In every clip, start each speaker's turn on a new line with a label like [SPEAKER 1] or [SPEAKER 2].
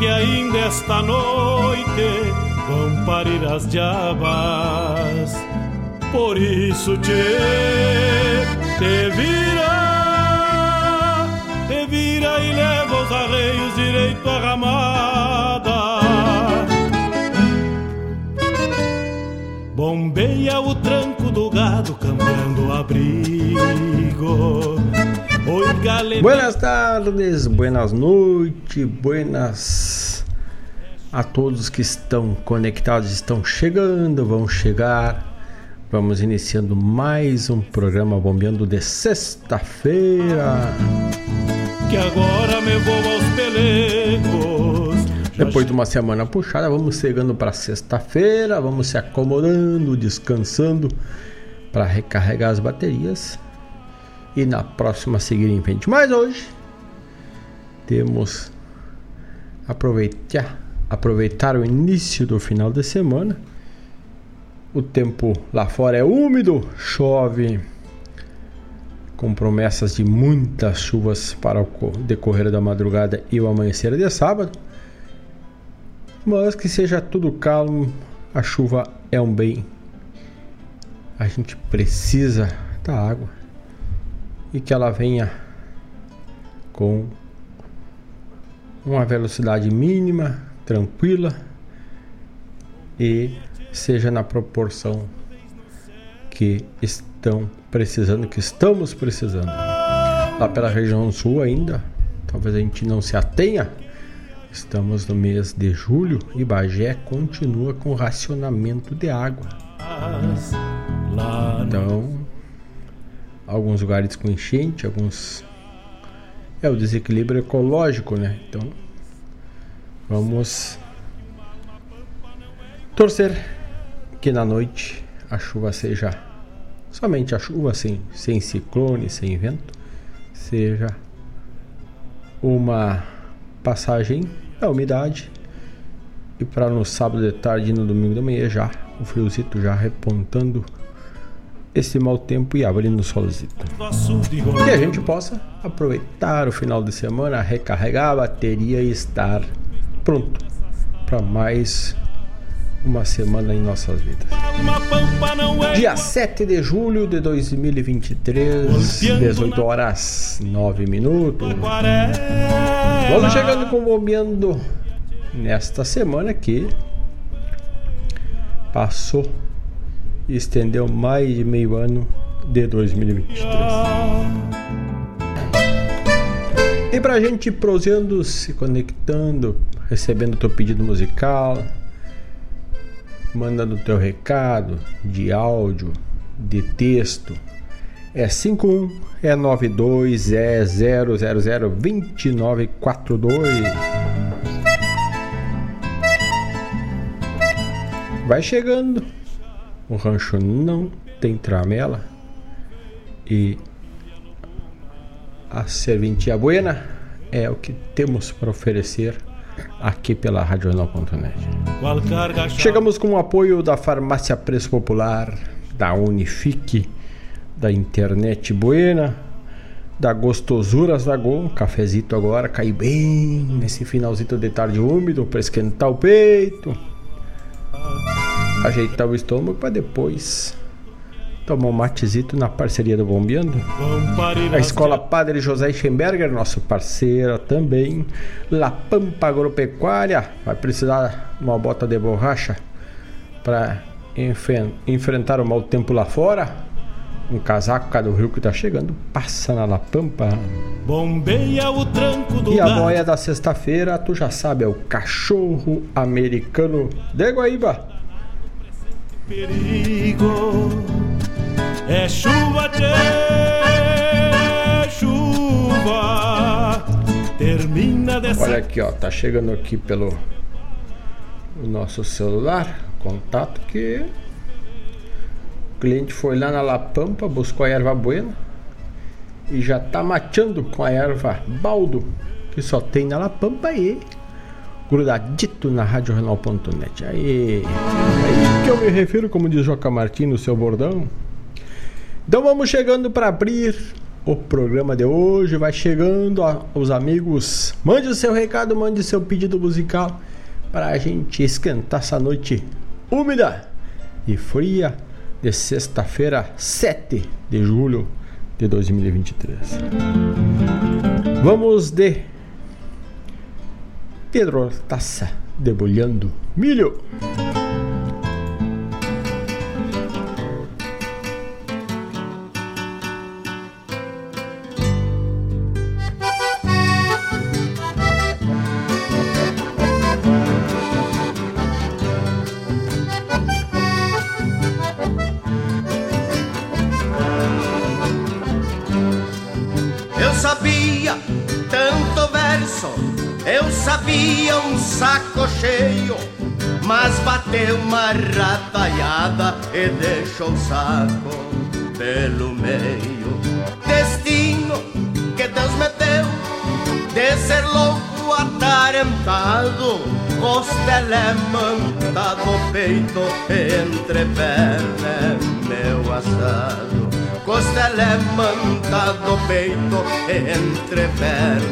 [SPEAKER 1] que ainda esta noite vão parir as diabas. Por isso te, te vira, te vira e leva os arreios direito à ramada. Bombeia o tranco do gado cambiando abrigo. Oi, galera.
[SPEAKER 2] Buenas tardes, buenas noites, buenas a todos que estão conectados, estão chegando, vão chegar. Vamos iniciando mais um programa Bombeando de sexta-feira.
[SPEAKER 1] Que agora me vou aos pelegos.
[SPEAKER 2] Depois de uma semana puxada, vamos chegando para sexta-feira, vamos se acomodando, descansando para recarregar as baterias e na próxima seguir em frente. Mas hoje temos aproveitar aproveitar o início do final de semana. O tempo lá fora é úmido, chove, com promessas de muitas chuvas para o decorrer da madrugada e o amanhecer de sábado. Mas que seja tudo calmo, a chuva é um bem. A gente precisa da água e que ela venha com uma velocidade mínima, tranquila e seja na proporção que estão precisando, que estamos precisando. Lá pela região sul ainda, talvez a gente não se atenha. Estamos no mês de julho e Bagé continua com racionamento de água. Então, alguns lugares com enchente, alguns é o desequilíbrio ecológico, né? Então, vamos torcer que na noite a chuva seja somente a chuva sem, sem ciclone, sem vento, seja uma passagem da umidade e para no sábado de tarde e no domingo de manhã já o friozito já repontando esse mau tempo e abrindo o solzito. Que a gente possa aproveitar o final de semana, recarregar a bateria e estar pronto para mais uma semana em nossas vidas. Dia 7 de julho de 2023, 18 horas 9 minutos. Vamos chegando com o bombeando nesta semana que passou e estendeu mais de meio ano de 2023. E pra gente ir prosseando, se conectando, recebendo teu pedido musical, mandando teu recado de áudio, de texto, é 51 é 92 é 000 2942. Vai chegando. O rancho não tem tramela e a serventia buena é o que temos para oferecer aqui pela Radional.net. Chegamos com o apoio da Farmácia Preço Popular, da Unifique, da Internet Buena, da Gostosuras da Go, um cafezito agora, cai bem nesse finalzinho de tarde úmido para esquentar o peito. ajeitar o estômago para depois tomar um matezito na parceria do Bombeando. A Escola Padre José Schemberger, nosso parceiro também. La Pampa Agropecuária, vai precisar de uma bota de borracha para enfrentar o mau tempo lá fora um casaco cada rio que tá chegando, passa na La Pampa.
[SPEAKER 1] Bombeia o tranco do
[SPEAKER 2] E a boia da sexta-feira, tu já sabe, é o cachorro americano de Guaíba.
[SPEAKER 1] Perigo é chuva, tchê, chuva. Termina dessa.
[SPEAKER 2] Olha aqui, ó, tá chegando aqui pelo nosso celular, contato que o cliente foi lá na La Pampa, buscou a erva buena e já tá mateando com a erva baldo, que só tem na La Pampa e grudadito na radiorenal.net. Aí, aí que eu me refiro, como diz Joca Martins no seu bordão. Então vamos chegando para abrir o programa de hoje. Vai chegando os amigos. Mande o seu recado, mande o seu pedido musical para a gente esquentar essa noite úmida e fria de sexta-feira, 7 de julho de 2023. Vamos de Pedro Taça debulhando milho.
[SPEAKER 3] Entre perna meu assado. Costela manta do peito entre perna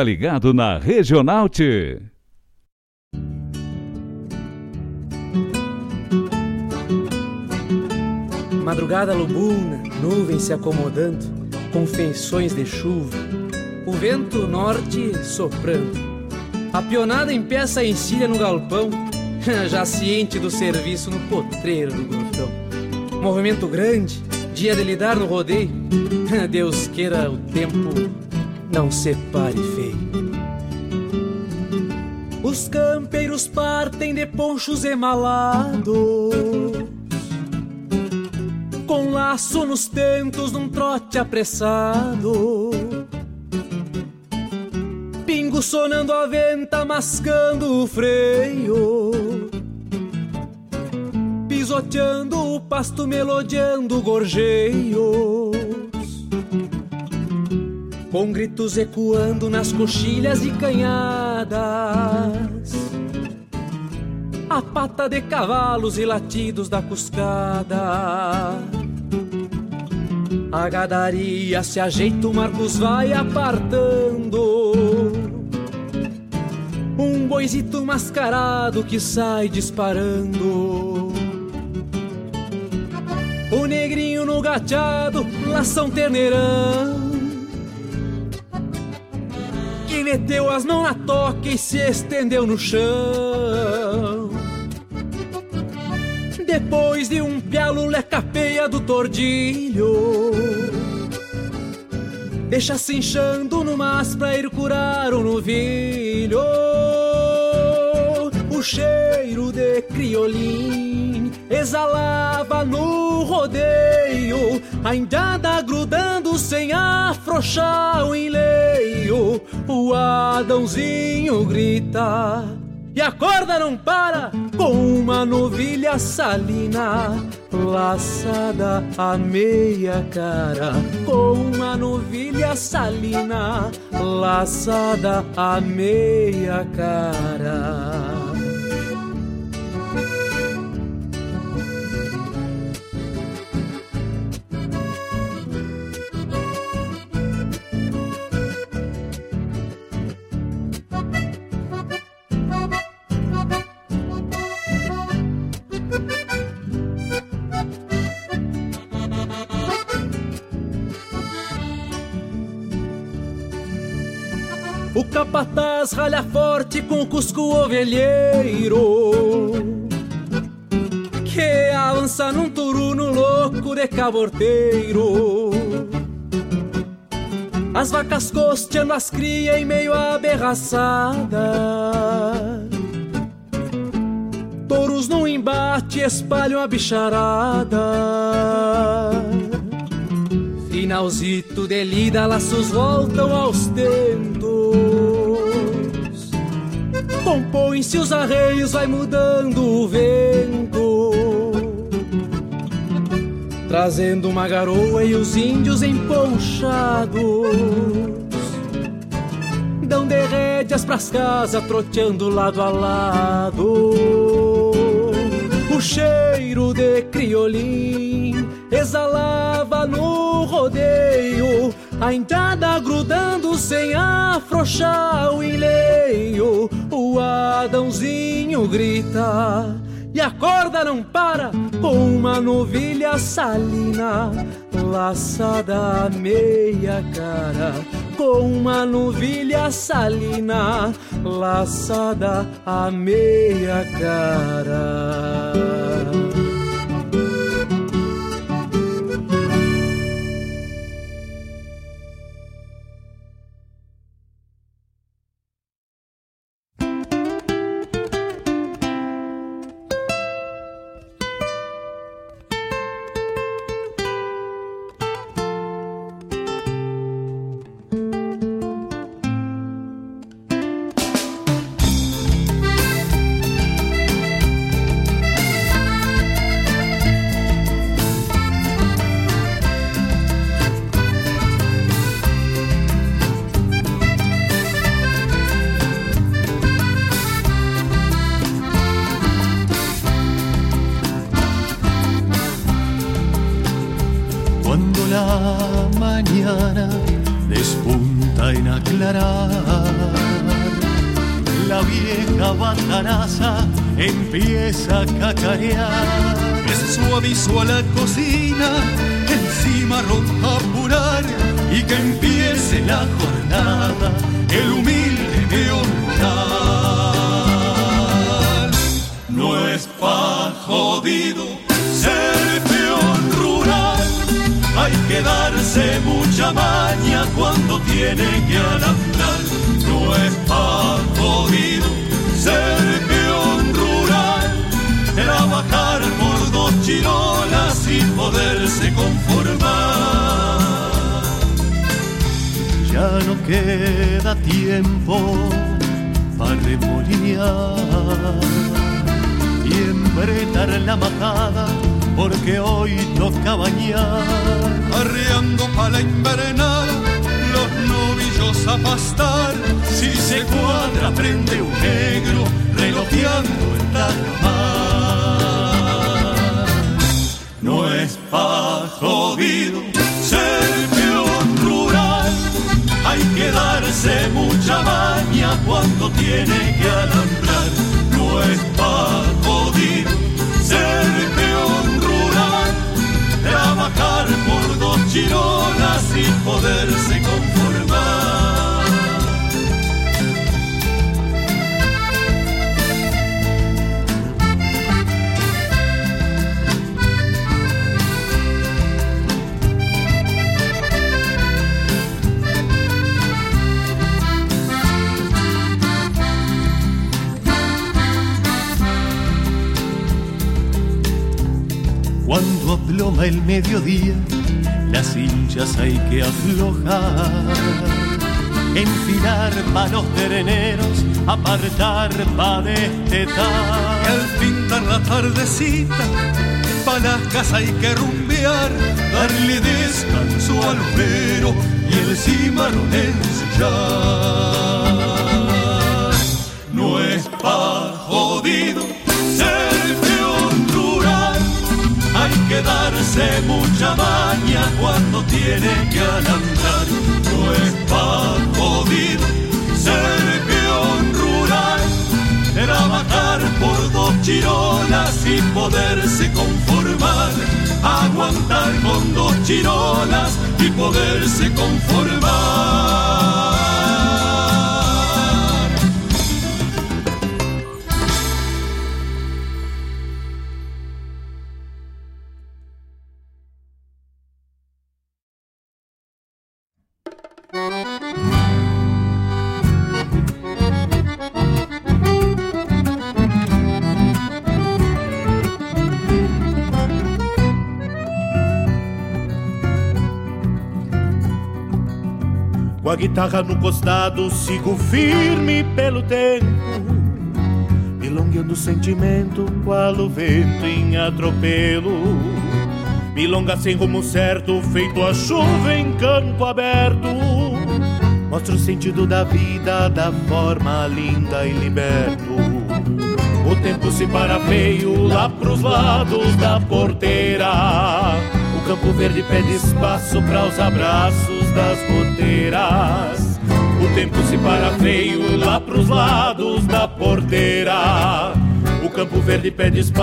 [SPEAKER 4] tá ligado na Regional T.
[SPEAKER 5] Madrugada lobuna, nuvens se acomodando, com feições de chuva, o vento norte soprando. A pionada em peça encilha no galpão, já ciente do serviço no potreiro do grotão. Movimento grande, dia de lidar no rodeio, Deus queira o tempo não separe feio. Os campeiros partem de ponchos emalados Com laço nos tentos num trote apressado. Pingo sonando a venta, mascando o freio. Pisoteando o pasto, melodiando o gorjeio com gritos ecoando nas coxilhas e canhadas. A pata de cavalos e latidos da cuscada. A gadaria se ajeita, o Marcos vai apartando. Um boizito mascarado que sai disparando. O negrinho no gateado, lação terneirão meteu as mãos na toca e se estendeu no chão. Depois de um pialo lecapeia do tordilho Deixa se inchando no mas pra ir curar um novilho O cheiro de criolim exalava no rodeio A indiada grudando sem afrouxar o enleio. O Adãozinho grita e a corda não para. Com uma novilha salina laçada a meia cara. Com uma novilha salina laçada a meia cara capataz ralha forte com cusco ovelheiro Que avança num turuno louco de caborteiro. As vacas costeando as cria em meio à berraçada Touros num embate espalham a bicharada. Finalzito de lida, laços voltam aos tentos compõem-se os arreios, vai mudando o vento, trazendo uma garoa e os índios emponchados dão de rédeas pras casas, troteando lado a lado. O cheiro de criolim exalava no rodeio, a entrada grudando sem afrouxar o enleio Adãozinho grita e a corda não para com uma novilha salina laçada a meia cara com uma novilha salina laçada a meia cara.
[SPEAKER 6] Empieza a cacarear. Es suavizo a la cocina, encima roja apurar y que empiece la jornada, el humilde peonal. No es pa' jodido ser peón rural, hay que darse mucha maña cuando tiene que alambrar. No es pa' jodido ser poderse conformar ya no queda tiempo para remolinear y embretar la majada porque hoy toca bañar. Arreando para la los novillos a pastar. Si se cuadra, prende un negro relojeando en la mar. Darse mucha maña cuando tiene que alambrar. No es para jodido ser peón rural, trabajar por dos chirolas y poderse conformar. Cuando aploma el mediodía, las hinchas hay que aflojar. Enfilar palos terneros, apartar pa' destetar. Y al pintar la tardecita, pa' las hay que rumbear, darle descanso al vero y el cimarrón ensillar. Darse mucha maña cuando tiene que alambrar. No es pa' jodido ser peón rural, trabajar por dos chirolas y poderse conformar. Aguantar con dos chirolas y poderse conformar.
[SPEAKER 1] Guitarra no costado, sigo firme pelo tempo, milongueando o sentimento, qual o vento em atropelo. Milonga sem rumo certo, feito a chuva em campo aberto. Mostra o sentido da vida da forma linda e liberto. O tempo se para feio lá pros lados da porteira. O campo verde pede espaço para os abraços das goteiras. O tempo se para feio lá pros lados da porteira. O campo verde pede espaço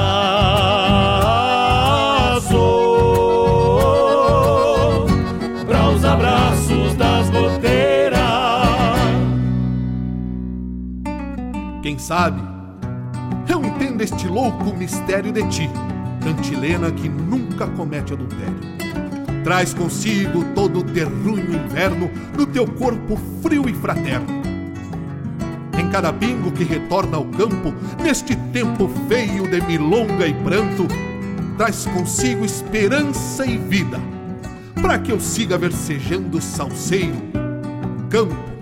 [SPEAKER 1] para os abraços das goteiras.
[SPEAKER 7] Quem sabe eu entendo este louco mistério de ti, cantilena que nunca comete adultério. Traz consigo todo o terruinho inverno no teu corpo frio e fraterno. Em cada bingo que retorna ao campo, neste tempo feio de milonga e pranto, traz consigo esperança e vida, para que eu siga versejando salseiro, campo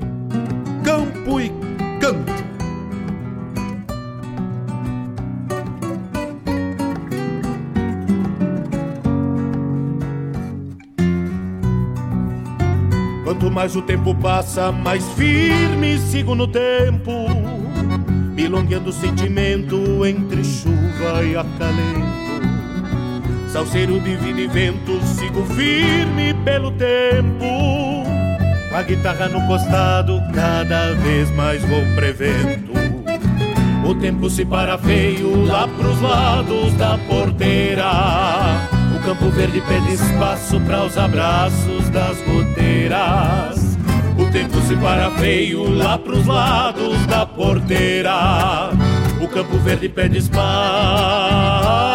[SPEAKER 1] Mais o tempo passa, mais firme sigo no tempo, milongueando o sentimento entre chuva e acalento. Salseiro de vida e vento, sigo firme pelo tempo,
[SPEAKER 6] a guitarra no costado, cada vez mais vou prevendo. O tempo se para feio lá pros lados da porteira. O campo verde pede espaço para os abraços das goteiras. O tempo se para feio lá pros lados da porteira. O campo verde pede espaço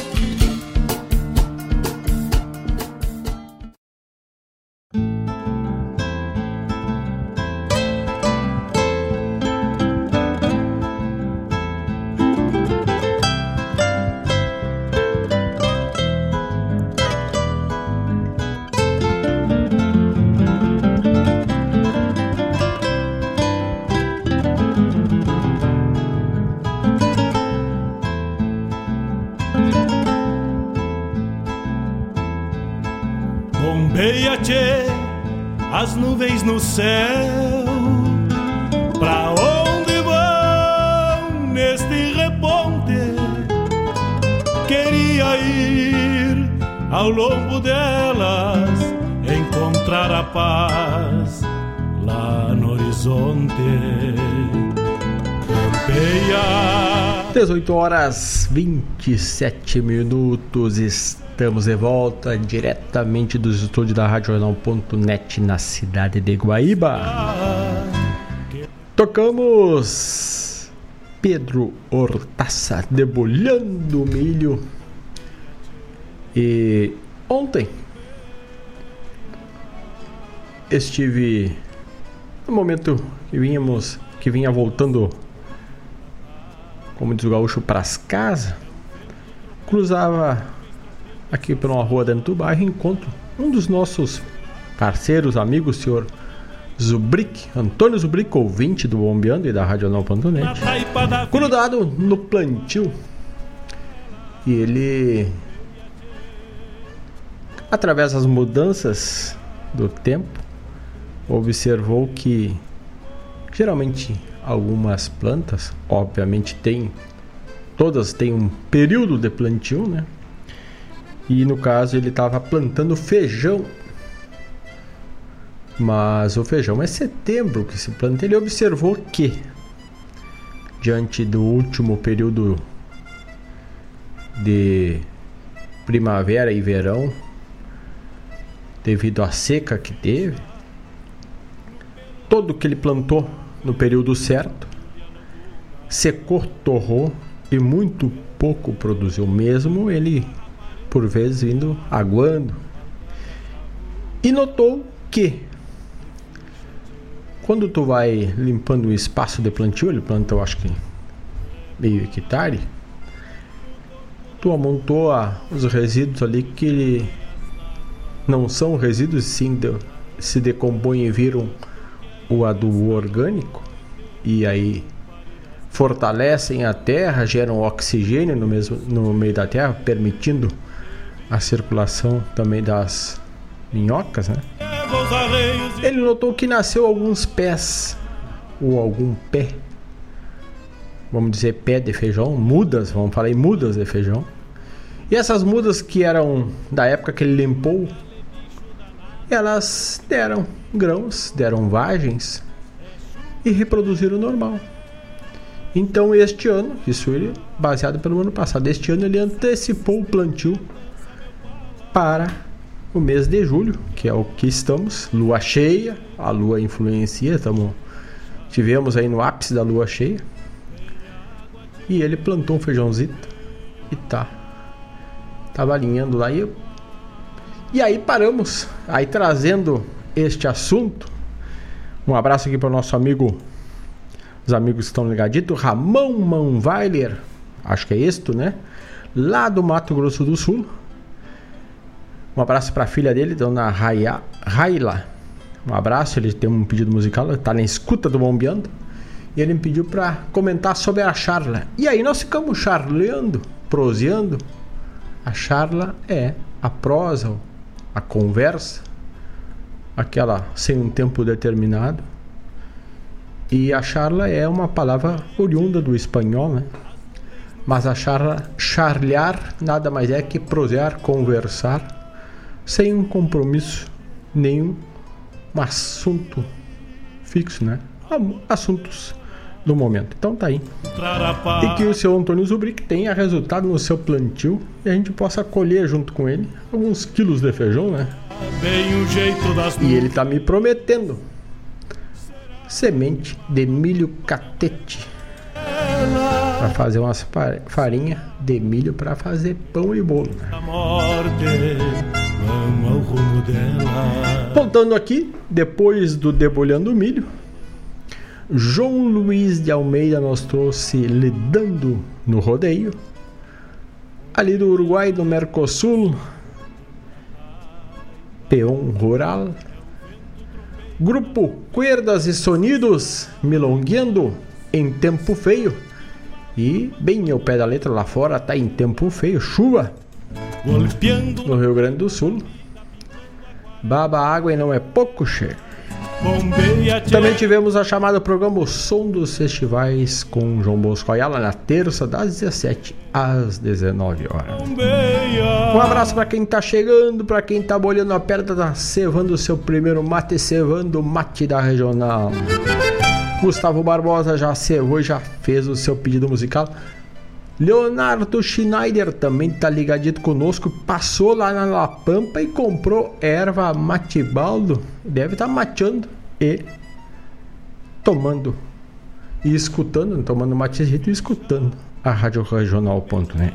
[SPEAKER 2] 18 horas 27 minutos. Estamos de volta diretamente dos estúdios da Radional.net na cidade de Guaíba. Tocamos Pedro Hortaça debulhando milho. E ontem estive no momento que vínhamos, que vinha voltando, como diz o gaúcho, para as casas, cruzava aqui por uma rua dentro do bairro, encontro um dos nossos parceiros, amigos, senhor Zubrick, Antônio Zubrick, ouvinte do Bombeando e da Radional.net, grudado no plantio. E ele, através das mudanças do tempo, observou que geralmente algumas plantas, obviamente tem, todas têm um período de plantio, né? E no caso ele estava plantando feijão. Mas o feijão é setembro que se planta. Ele observou que, diante do último período de primavera e verão, devido à seca que teve, todo que ele plantou no período certo secou, torrou e muito pouco produziu. Mesmo ele por vezes vindo aguando. E notou que quando tu vai limpando o espaço de plantio, ele plantou acho que meio hectare, tu amontoa os resíduos ali que não são resíduos, sim de, se decompõem e viram o adubo orgânico e aí fortalecem a terra, geram oxigênio no, mesmo, no meio da terra, permitindo a circulação também das minhocas, né? Ele notou que nasceu alguns pés ou algum pé, vamos dizer pé de feijão, mudas, vamos falar em mudas de feijão. E essas mudas que eram da época que ele limpou, elas deram grãos, deram vagens e reproduziram normal. Então este ano, isso ele baseado pelo ano passado, este ano ele antecipou o plantio para o mês de julho, que é o que estamos, lua cheia, a lua influencia, tivemos aí no ápice da lua cheia. E ele plantou um feijãozito e tá. Tava alinhando lá e. E aí paramos, aí trazendo este assunto. Um abraço aqui para o nosso amigo, os amigos que estão ligaditos, Ramon Manweiler, acho que é este, né? Lá do Mato Grosso do Sul. Um abraço para a filha dele, dona Raia, Raila. Um abraço, ele tem um pedido musical, está na escuta do Bombeando. E ele me pediu para comentar sobre a charla. E aí nós ficamos charleando, proseando. A charla é a prosa, a conversa, aquela sem um tempo determinado. E a charla é uma palavra oriunda do espanhol, né? Mas a charla, charlear nada mais é que prosear, conversar, sem um compromisso nenhum, um assunto fixo, né? Assuntos do momento. Então tá aí. E que o seu Antônio Zubrick tenha resultado no seu plantio e a gente possa colher junto com ele alguns quilos de feijão, né? E ele tá me prometendo semente de milho catete para fazer umas farinha de milho para fazer pão e bolo. Né? Voltando aqui, depois do debulhando milho, João Luiz de Almeida nos trouxe lidando no rodeio. Ali do Uruguai, do Mercosul, Peão Rural. Grupo Cuerdas e Sonidos, milongueando em tempo feio. E bem ao pé da letra lá fora, tá em tempo feio, chuva. No Rio Grande do Sul. Baba água e não é pouco, cheio. Também tivemos a chamada programa O Som dos Festivais com João Bosco Ayala na terça, das 17 às 19 horas. Um abraço para quem tá chegando, para quem tá bolhando a perna, tá cevando o seu primeiro mate, cevando o mate da regional. Gustavo Barbosa já cevou e já fez o seu pedido musical. Leonardo Schneider também tá ligadito conosco. Passou lá na La Pampa e comprou erva matibaldo. Deve estar tá mateando e tomando e escutando, tomando matezito e escutando a Rádio Regional.net.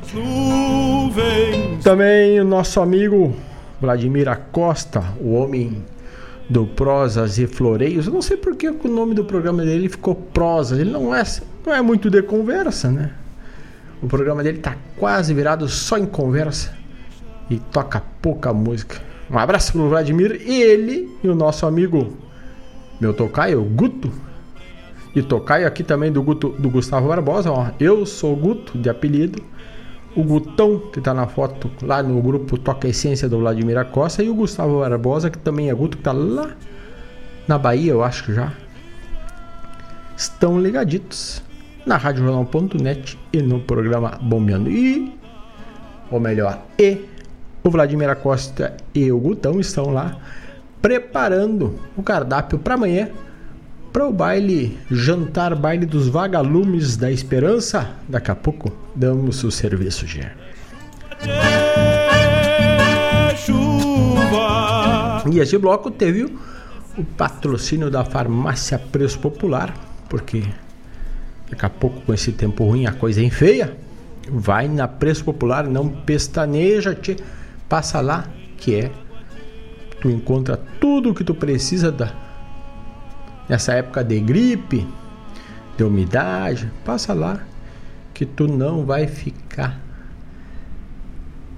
[SPEAKER 2] Também o nosso amigo Vladimir Acosta, o homem do Prosas e Floreios. Eu não sei porque o nome do programa dele ficou Prosas. Ele não é, não é muito de conversa, né? O programa dele tá quase virado só em conversa e toca pouca música. Um abraço pro Vladimir ele e o nosso amigo meu tocaio, Guto. E tocaio aqui também do Guto, do Gustavo Barbosa, ó. Eu sou Guto de apelido. O Gutão, que tá na foto lá no grupo Toca Essência do Vladimir Costa, e o Gustavo Barbosa, que também é Guto, que tá lá na Bahia, eu acho que já. Estão ligaditos na radiojornal.net e no programa Bombeando. E, ou melhor, e o Vladimir Costa e o Gutão estão lá preparando o cardápio para amanhã para o baile jantar baile dos vagalumes da esperança. Daqui a pouco damos o serviço já. E este bloco teve o patrocínio da farmácia Preço Popular, porque Daqui a pouco, com esse tempo ruim, a coisa é feia. Vai na Preço Popular, não pestaneja, te passa lá, que é. Tu encontra tudo o que tu precisa da, nessa época de gripe, de umidade. Passa lá, que tu não vai ficar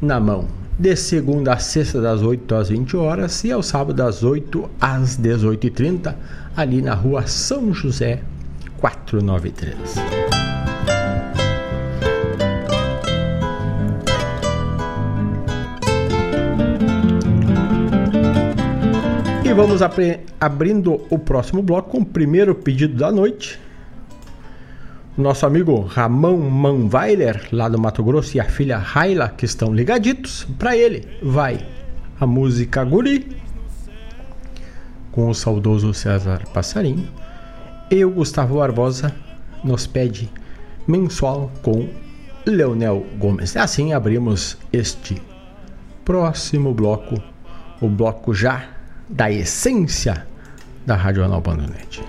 [SPEAKER 2] na mão. De segunda a sexta, das 8 às 20 horas, e ao sábado, das 8 às 18h30, ali na rua São José, 493. E vamos abrindo o próximo bloco com o primeiro pedido da noite. Nosso amigo Ramon Manweiler, lá do Mato Grosso, e a filha Raila, que estão ligaditos. Para ele, vai a música Guri, com o saudoso César Passarinho. E o Gustavo Barbosa nos pede mensual com Leonel Gomes. Assim abrimos este próximo bloco, o bloco já da essência da Rádio Anal Bandonet.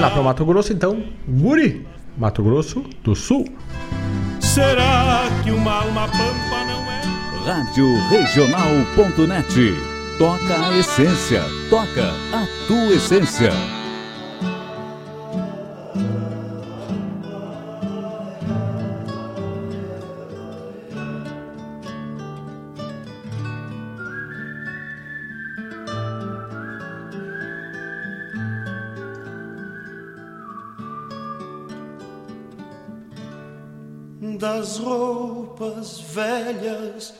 [SPEAKER 2] Lá para Mato Grosso, então, Guri, Mato Grosso do Sul.
[SPEAKER 1] Será que uma alma pampa não é?
[SPEAKER 4] Rádio Regional.net. Toca a essência. Toca a tua essência.
[SPEAKER 3] Velhas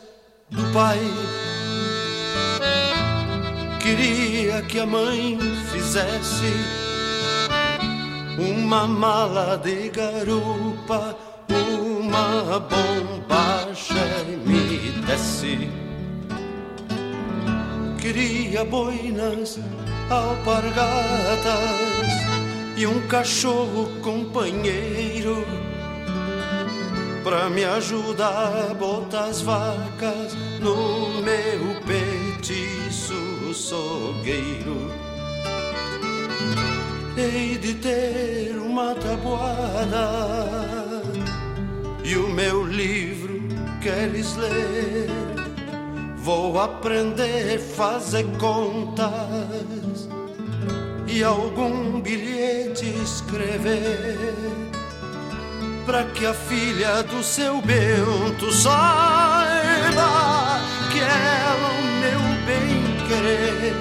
[SPEAKER 3] do pai. Queria que a mãe fizesse uma mala de garupa, uma bombacha e me desse. Queria boinas, alpargatas e um cachorro companheiro pra me ajudar a botar as vacas no meu petiço sogueiro. Hei de ter uma tabuada e o meu livro queres ler. Vou aprender fazer contas e algum bilhete escrever para que a filha do seu Bento saiba que ela é o meu bem querer.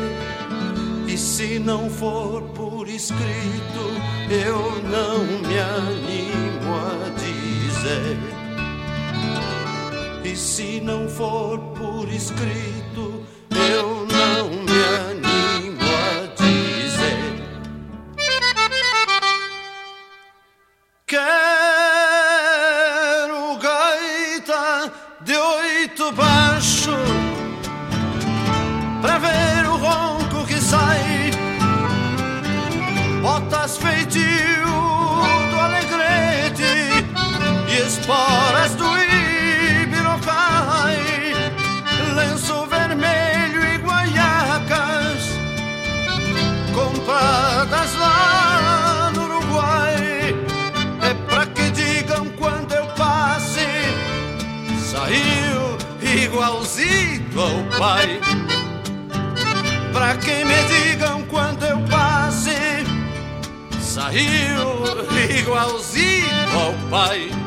[SPEAKER 3] E se não for por escrito, eu não me animo a dizer. E se não for por escrito, eu pai. Pra que me digam quando eu passe, saiu igualzinho ao pai.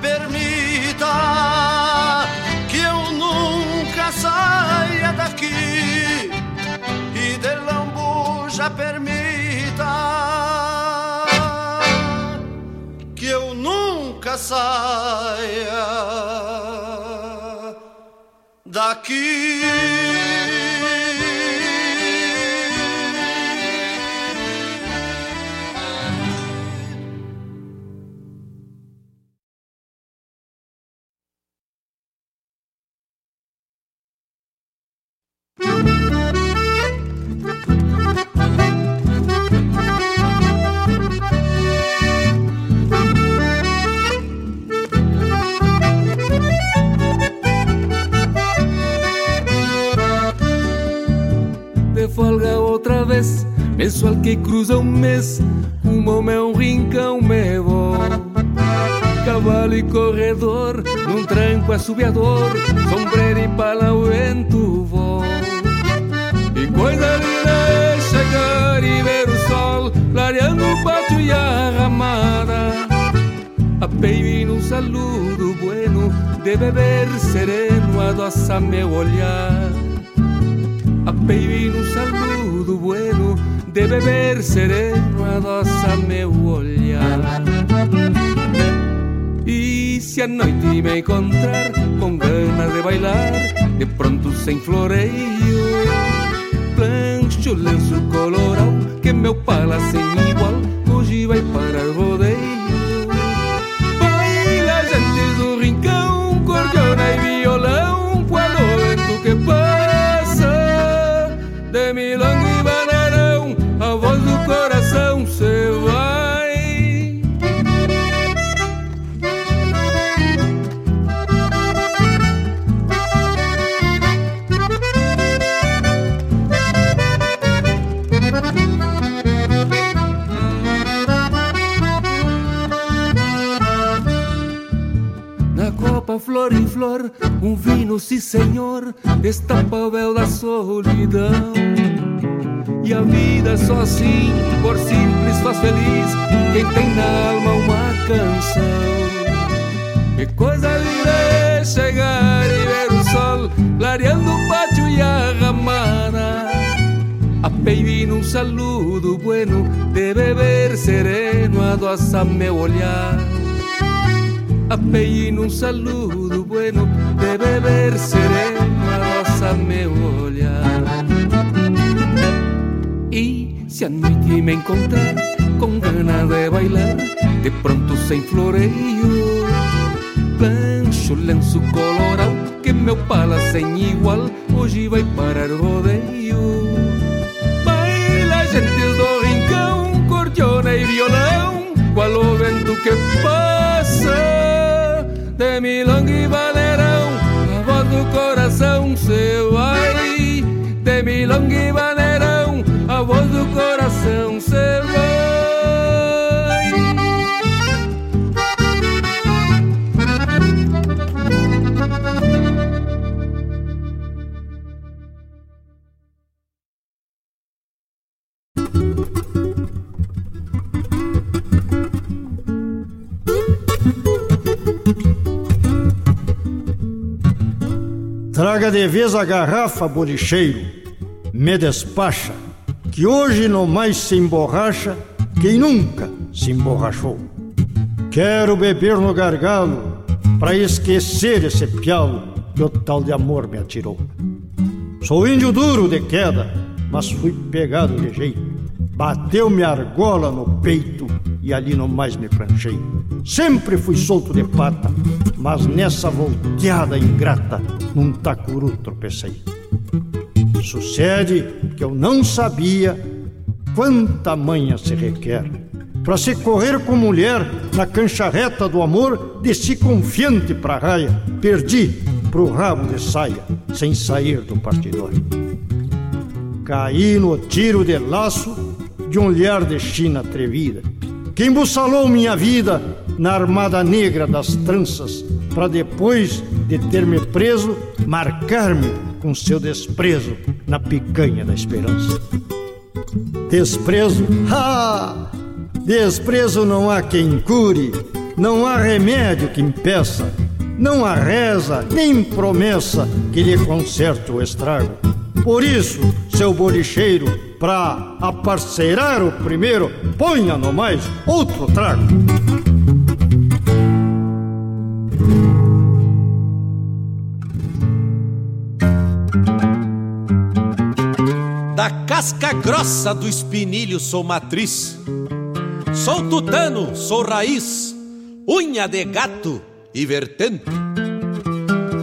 [SPEAKER 3] permita que eu nunca saia daqui e de lambuja permita que eu nunca saia daqui.
[SPEAKER 5] Vez Mensual que cruza um mês Como é um rincão me vou Cavalo e corredor Num tranco assobiador Sombreiro e pala o vento vou E coisa linda é chegar e ver o sol Clareando o pátio e a ramada Apeio e saludo bueno De beber sereno adoça meu olhar Apeio num saludo bueno de beber sereno adoça meu olhar. E se a noite me encontrar com ganas de bailar, de pronto sem floreio, plancho lenço colorado que meu pala sem igual hoje vai para o rodeio. Flor um vinho, sim senhor, estampa o véu da solidão. E a vida só assim, por simples, faz feliz quem tem na alma uma canção. Que coisa linda chegar e ver o sol clareando o pátio e a ramada. A baby num saludo bueno de beber sereno adoça meu olhar. Apeí num saludo bueno de beber sereno adoça meu olhar. E se a noite me encontrar com ganas de bailar, de pronto sem floreio, plancho lenço colorado que meu pala sem igual hoje vai parar rodeio. Baila gentes do rincão, cordiona e violão, qual o vento que de milonga e vaneirão, a voz do coração se vai. De milonga e vaneirão,
[SPEAKER 8] Traga de vez a garrafa, bolicheiro, me despacha, que hoje não mais se emborracha quem nunca se emborrachou. Quero beber no gargalo para esquecer esse pialo que o tal de amor me atirou. Sou índio duro de queda, mas fui pegado de jeito. Bateu-me argola no peito e ali não mais me pranchei. Sempre fui solto de pata, mas nessa volteada ingrata, num tacuru tropecei. Sucede que eu não sabia quanta manha se requer para se correr com mulher na cancha reta do amor, desci confiante pra raia, perdi pro rabo de saia, sem sair do partidório. Caí no tiro de laço de um olhar de China atrevida, que embussalou minha vida na armada negra das tranças, para depois de ter me preso, marcar-me com seu desprezo na picanha da esperança. Desprezo, ah! Desprezo não há quem cure, não há remédio que impeça, não há reza nem promessa que lhe conserte o estrago. Por isso, seu bolicheiro, pra aparceirar o primeiro, ponha no mais outro trago.
[SPEAKER 6] Da casca grossa do espinilho sou matriz, sou tutano, sou raiz, unha de gato e vertente.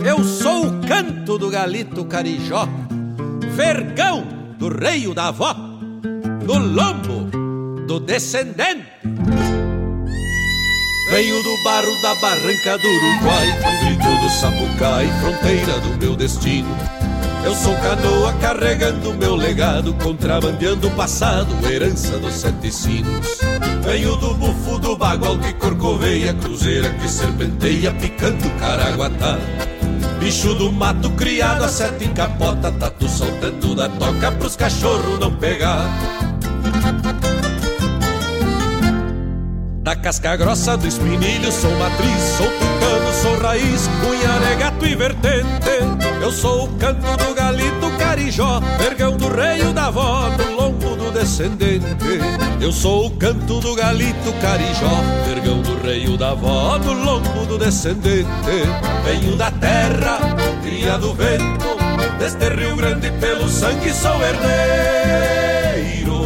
[SPEAKER 6] Eu sou o canto do galito carijó, vergão do reio da avó, no lombo do descendente. Venho do barro da barranca do Uruguai, com grito do Sapucai, fronteira do meu destino. Eu sou canoa carregando meu legado, contrabandeando o passado, herança dos sete sinos. Venho do bufo do bagual que corcoveia, cruzeira que serpenteia, picando caraguatá. Bicho do mato criado a sete capota, tatu soltando da toca pros cachorros não pegar. Da casca grossa do espinilho sou matriz, sou tucano, sou raiz, cunha de gato e vertente. Eu sou o canto do galito, carijó, vergão do rei da avó, no lombo do descendente. Eu sou o canto do galito carijó, vergão do rei da avó, no lombo do descendente. Venho da terra, cria do vento, deste Rio Grande pelo sangue sou herdeiro.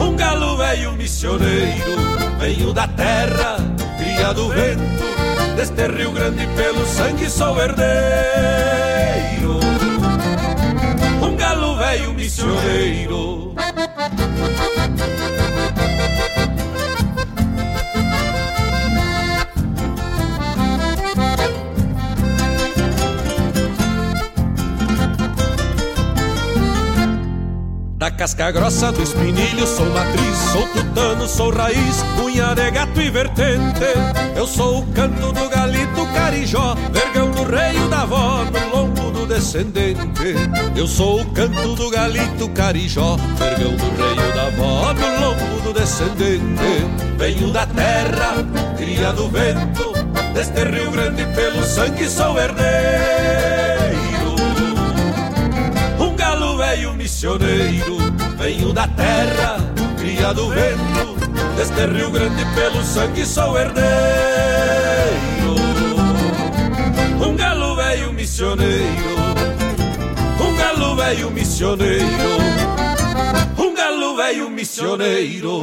[SPEAKER 6] Um galo velho missioneiro, venho da terra, cria do vento Deste Rio Grande pelo sangue sou herdeiro galo velho missioneiro Da casca grossa do espinilho sou matriz, sou tutano, sou raiz, unha de gato e vertente. Eu sou o canto do galito carijó, vergão do rei da avó, no lombo do descendente. Eu sou o canto do galito carijó, vergão do rei da avó, no lombo do descendente. Venho da terra, cria do vento, deste Rio Grande pelo sangue sou herdeiro velho missioneiro, venho da terra, cria do vento, deste Rio Grande pelo sangue sou herdeiro. Um galo missioneiro, um galo velho missioneiro, um galo velho missioneiro.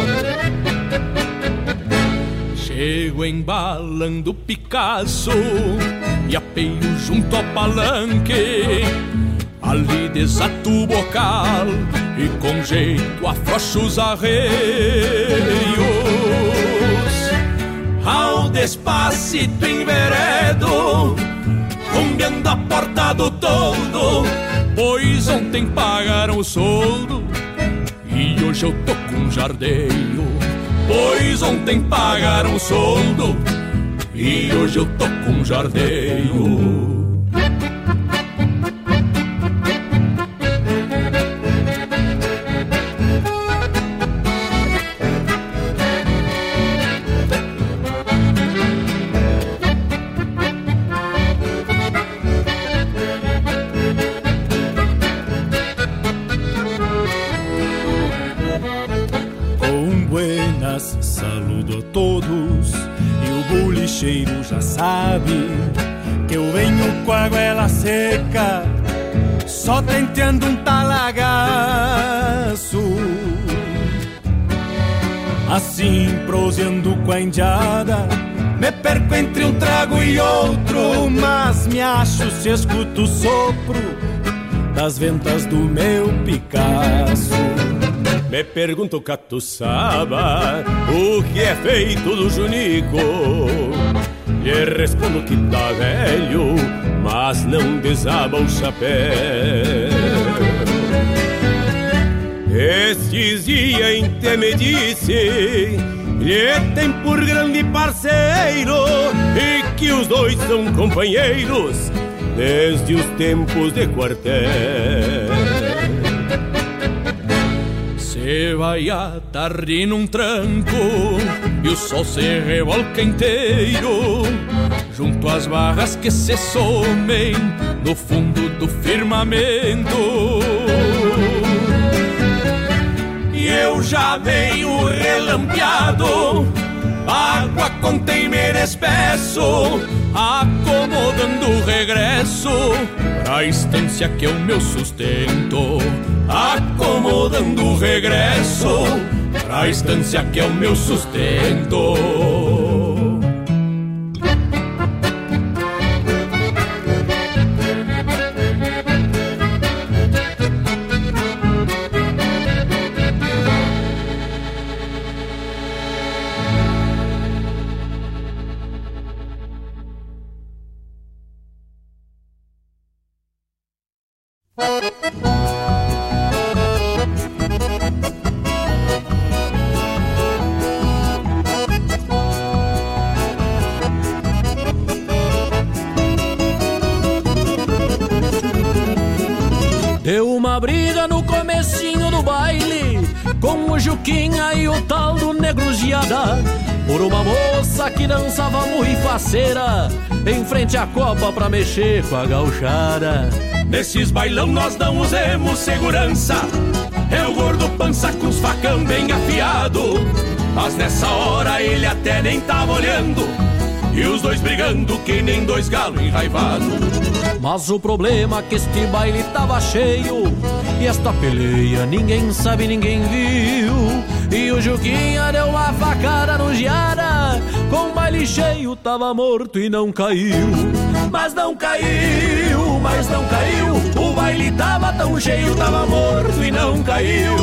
[SPEAKER 9] Chego embalando Picasso e apeio junto ao palanque. Ali desato o bocal e com jeito afrouxo os arreios. Ao despacito enveredo, rumbeando a porta do todo, pois ontem pagaram o soldo e hoje eu tô com um jardeio. Pois ontem pagaram o soldo e hoje eu tô com jardeio. Sabe que eu venho com a goela seca, só tenteando um talagaço. Assim, proseando com a indiada, me perco entre um trago e outro, mas me acho se escuto o sopro das ventas do meu Picasso. Me pergunto, catuçaba, o que é feito do Junico? Lhe respondo que tá velho, mas não desaba o chapéu. Estes dias em me disse lhe tem por grande parceiro e que os dois são companheiros desde os tempos de quartel.
[SPEAKER 10] que vai a tarde num tranco e o sol se revolca inteiro junto às barras que se somem no fundo do firmamento. E eu já venho relampeado, água com temer espesso, acomodando o regresso pra estância que é o meu sustento. Acomodando o regresso pra estância que é o meu sustento.
[SPEAKER 11] Juquinha e o tal do Negro Giada. Por uma moça que dançava muito faceira Em frente à copa pra mexer com a gauchada.
[SPEAKER 10] Nesses bailão nós não usemos segurança. É o gordo pança com os facão bem afiado. Mas nessa hora ele até nem tava olhando. E os dois brigando que nem dois galos enraivados
[SPEAKER 11] Mas o problema é que este baile tava cheio e esta peleia ninguém sabe, ninguém viu. E o Juquinha deu uma facada no Giara. Com baile cheio, tava morto e não caiu. Mas não caiu, mas não caiu. O baile tava tão cheio, tava morto e não caiu.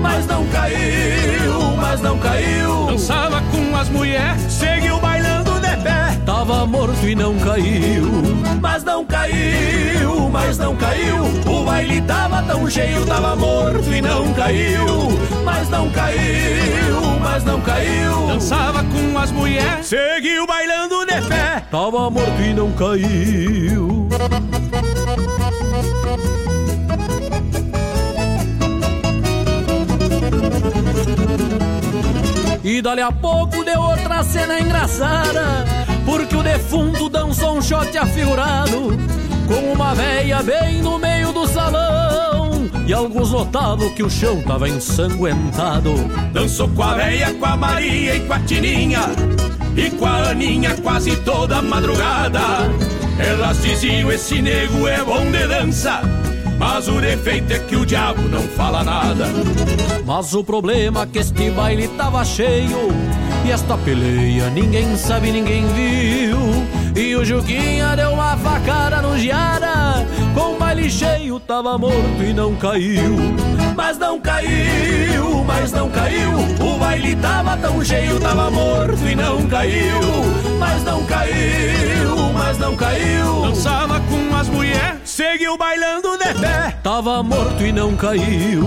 [SPEAKER 11] Mas não caiu, mas não caiu.
[SPEAKER 10] Dançava com as mulheres, seguiu bailando de pé.
[SPEAKER 11] Tava morto e não caiu.
[SPEAKER 10] Mas não caiu, mas não caiu. O baile tava tão cheio, tava morto e não caiu. Mas não caiu, mas não caiu.
[SPEAKER 11] Dançava com as mulheres,
[SPEAKER 10] seguiu bailando de pé.
[SPEAKER 11] Tava morto e não caiu. E dali a pouco deu outra cena engraçada Porque o defunto dançou um shot afigurado Com uma veia bem no meio do salão E alguns notavam que o chão tava ensanguentado
[SPEAKER 10] Dançou com a veia, com a Maria e com a Tininha E com a Aninha quase toda madrugada Elas diziam, esse nego é bom de dança mas o defeito é que o diabo não fala nada.
[SPEAKER 11] Mas o problema é que este baile tava cheio. E esta peleia ninguém sabe, ninguém viu. E o Juquinha deu uma facada no Giara. Com baile cheio, tava morto e não caiu.
[SPEAKER 10] Mas não caiu, mas não caiu. O baile tava tão cheio, tava morto e não caiu. Mas não caiu, mas não caiu.
[SPEAKER 11] Dançava com as mulheres, seguiu bailando de pé. Tava morto e não caiu.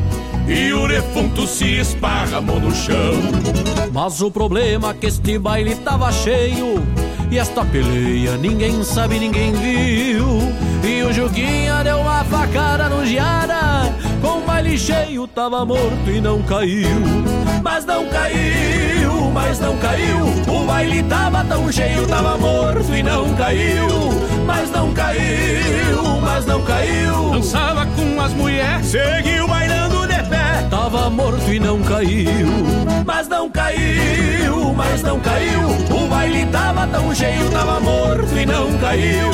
[SPEAKER 10] E o defunto se esparramou no chão.
[SPEAKER 11] Mas o problema é que este baile tava cheio E esta peleia ninguém sabe, ninguém viu. E o Juguinha deu uma facada no Giara Com baile cheio tava morto e não caiu.
[SPEAKER 10] Mas não caiu, mas não caiu. O baile tava tão cheio, tava morto e não caiu. Mas não caiu, mas não caiu.
[SPEAKER 11] Dançava com as mulheres, seguiu bailando de pé. Tava morto e não caiu.
[SPEAKER 10] Mas não caiu, mas não caiu. O baile tava tão cheio, tava morto e não caiu.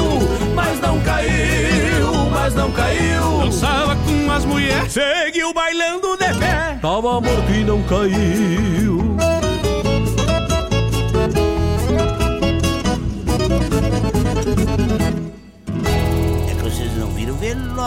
[SPEAKER 10] Mas não caiu, mas não caiu.
[SPEAKER 11] Dançava com as mulheres, seguiu bailando de pé.
[SPEAKER 10] Tava morto e não caiu.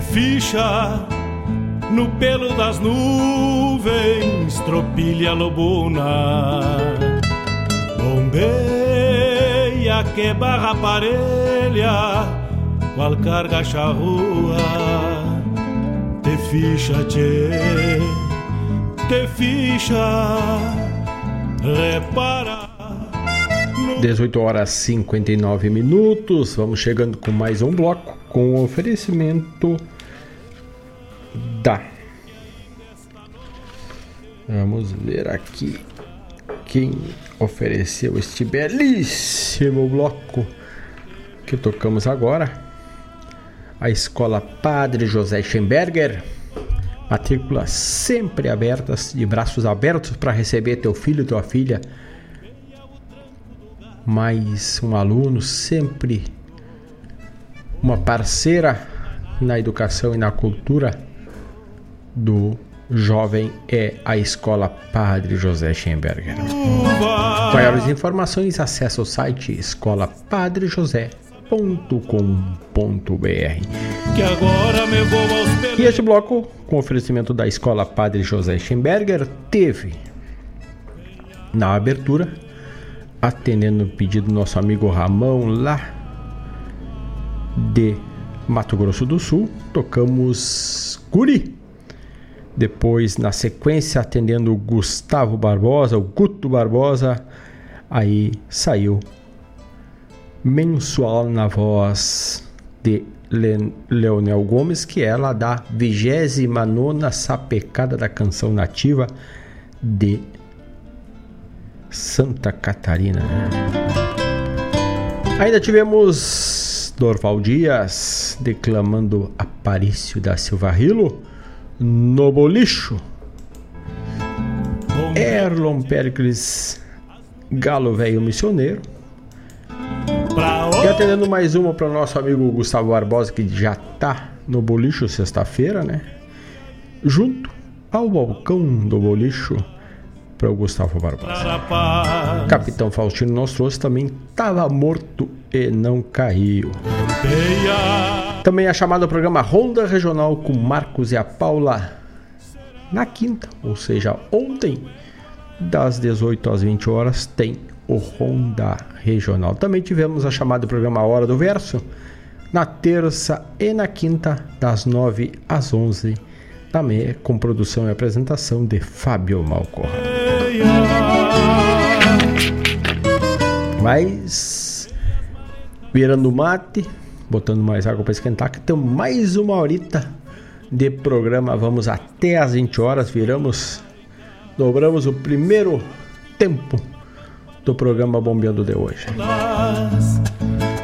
[SPEAKER 1] Ficha no pelo das nuvens, tropilha lobuna, bombeia que barra parelha, qual carga charrua, te ficha, tchê, te ficha, repara.
[SPEAKER 2] 18 horas 59 minutos, vamos chegando com mais um bloco com o oferecimento da. Vamos ver aqui quem ofereceu este belíssimo bloco que tocamos agora. A Escola Padre José Schemberger. Matrículas sempre abertas, de braços abertos para receber teu filho, tua filha. Mais um aluno sempre uma parceira na educação e na cultura do jovem é a Escola Padre José Schemberger. Maiores informações, acesse o site
[SPEAKER 1] aos
[SPEAKER 2] E este bloco, com oferecimento da Escola Padre José Schemberger, teve na abertura, atendendo o pedido do nosso amigo Ramão lá de Mato Grosso do Sul, tocamos Guri. Depois, na sequência, atendendo o Gustavo Barbosa, o Guto Barbosa, aí saiu Mensual na voz de Le Leonel Gomes, que é lá da 29 sapecada da canção nativa de Santa Catarina. Ainda tivemos Dorval Dias declamando Aparício da Silva Rilo no bolicho. Erlon Pericles Galo Velho Missioneiro. E atendendo mais uma para o nosso amigo Gustavo Barbosa, que já tá no bolicho sexta-feira, né? Junto ao balcão do bolicho para o Gustavo Barbosa. Capitão Faustino nos trouxe também estava morto e não caiu. Também a chamada programa Ronda Regional com Marcos e a Paula na quinta, ou seja, ontem, das 18 às 20 horas, tem o Ronda Regional. Também tivemos a chamada programa Hora do Verso na terça e na quinta, das 9 às 11 também com produção e apresentação de Fábio Malcorra. Mas virando mate, botando mais água para esquentar, que tem mais uma horita de programa. Vamos até às 20 horas, viramos, dobramos o primeiro tempo do programa Bombeando de hoje.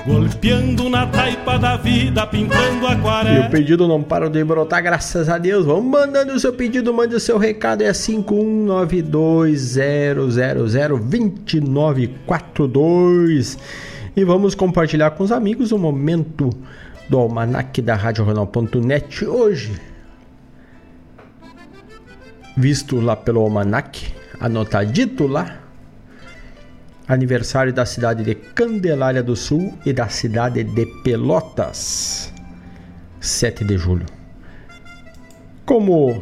[SPEAKER 1] Golpeando na taipa da vida, pintando
[SPEAKER 2] E
[SPEAKER 1] aquarela.
[SPEAKER 2] o pedido não para de brotar, graças a Deus. Vamos mandando o seu pedido, mande o seu recado. É 51920002942. E vamos compartilhar com os amigos o momento do almanac da RadioJornal.net hoje. Visto lá pelo almanac, anotadito lá, aniversário da cidade de Candelária do Sul e da cidade de Pelotas, 7 de julho. Como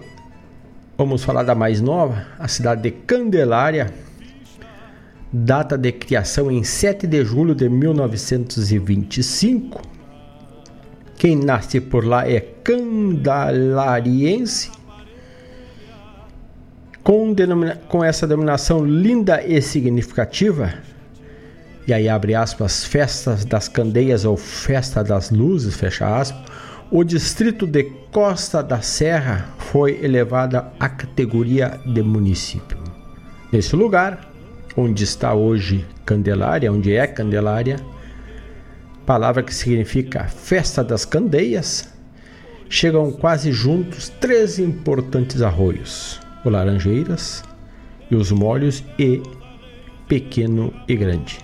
[SPEAKER 2] vamos falar da mais nova, a cidade de Candelária, data de criação em 7 de julho de 1925. Quem nasce por lá é candelariense com, com essa denominação linda e significativa, e aí abre aspas, festas das candeias ou festa das luzes, fecha aspas, o distrito de Costa da Serra foi elevado à categoria de município. Nesse lugar, onde está hoje Candelária, onde é Candelária, palavra que significa festa das candeias, chegam quase juntos três importantes arroios: o Laranjeiras e os Molhos e Pequeno e Grande.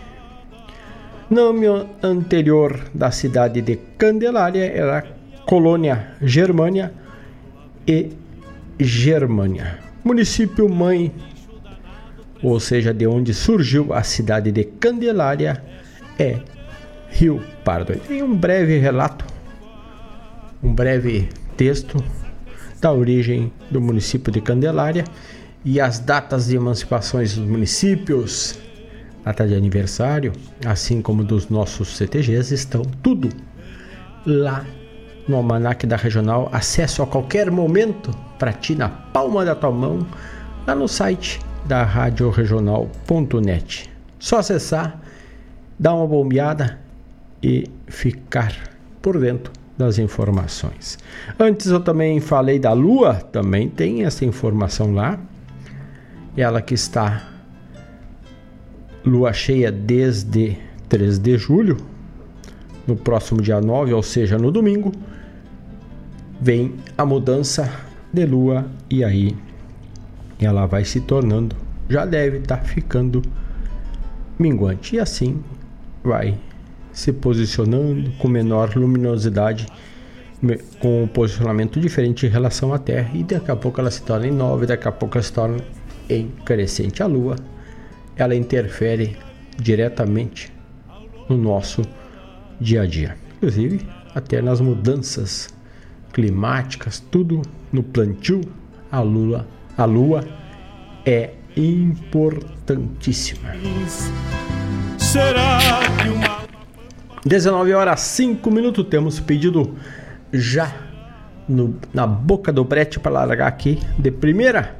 [SPEAKER 2] Nome anterior da cidade de Candelária era Colônia Germânia e Germânia. Município mãe, ou seja, de onde surgiu a cidade de Candelária, é Rio Pardo. Tem um breve relato, um breve texto da origem do município de Candelária e as datas de emancipações dos municípios, data de aniversário, assim como dos nossos CTGs, estão tudo lá no Almanac da Regional. Acesso a qualquer momento para ti na palma da tua mão, lá no site da radioregional.net. Só acessar, dar uma bombeada e ficar por dentro das informações. Antes eu também falei da Lua, também tem essa informação lá. Ela que está lua cheia desde 3 de julho, no próximo dia 9, ou seja, no domingo, vem a mudança de lua e aí ela vai se tornando, já deve estar ficando minguante e assim vai se posicionando com menor luminosidade com um posicionamento diferente em relação à Terra e daqui a pouco ela se torna em nova, e daqui a pouco ela se torna em crescente. A Lua, ela interfere diretamente no nosso dia a dia, inclusive até nas mudanças climáticas, tudo no plantio, a Lua, a Lua é importantíssima. Será que uma 19 horas 5 minutos temos pedido já no, na boca do brete para largar aqui de primeira.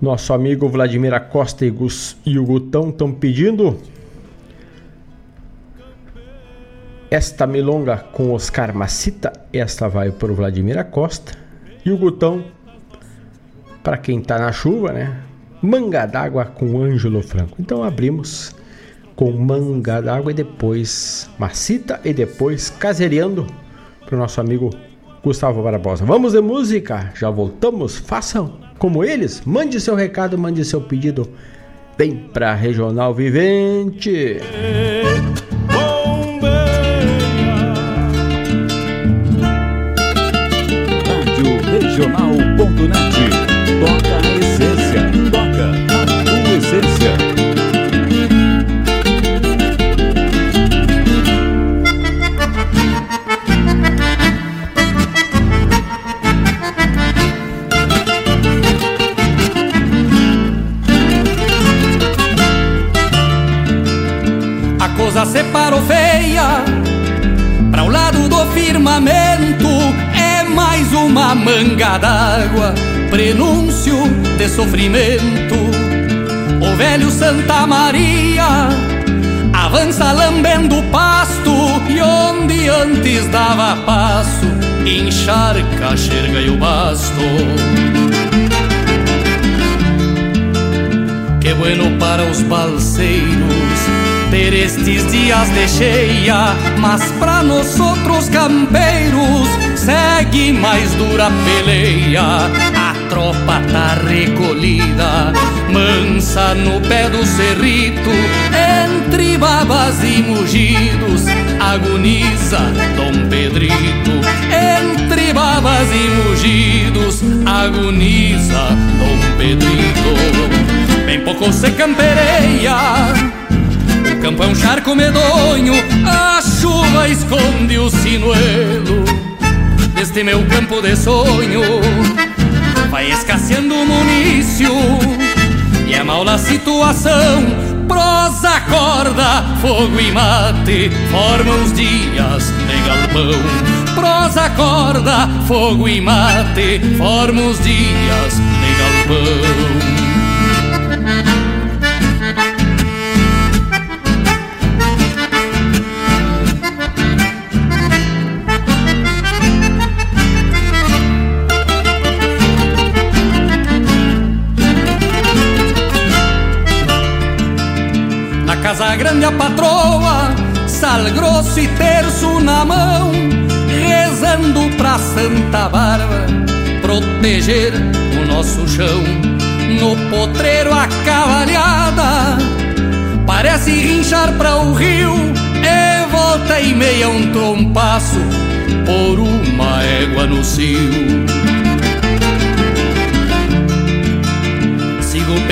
[SPEAKER 2] Nosso amigo Vladimir Acosta e, Gus, e o Gutão estão pedindo esta milonga com Oscar Macita. Esta vai para o Vladimir Acosta. E o Gutão, para quem está na chuva, né? Manga d'água com Ângelo Franco. Então abrimos com Manga d'água e depois Macita e depois Casereando para o nosso amigo Gustavo Barbosa. Vamos de música, já voltamos. Façam como eles, mande seu recado, mande seu pedido. Vem para Regional Vivente.
[SPEAKER 4] Regional.net.
[SPEAKER 12] coisa separou feia. Pra o lado do firmamento É mais uma manga d'água. Prenúncio de sofrimento. O velho Santa Maria Avança lambendo o pasto E onde antes dava passo Encharca xerga e o basto. Que bueno para os balseiros estes dias de cheia, mas pra nós outros campeiros segue mais dura peleia. A tropa tá recolhida, mansa no pé do cerrito, entre babas e mugidos, agoniza Dom Pedrito. Entre babas e mugidos, agoniza Dom Pedrito. Bem pouco se campereia campo é um charco medonho, a chuva esconde o sinuelo deste meu campo de sonho. Vai escasseando o munício e é mal a situação. Prosa, corda, fogo e mate formam os dias de galpão. Prosa, corda, fogo e mate formam os dias de galpão. Grande a patroa, sal grosso e terço na mão, rezando pra Santa Bárbara proteger o nosso chão. No potreiro a cavalhada parece rinchar pra o rio, e volta e meia um trompaço por uma égua no cio.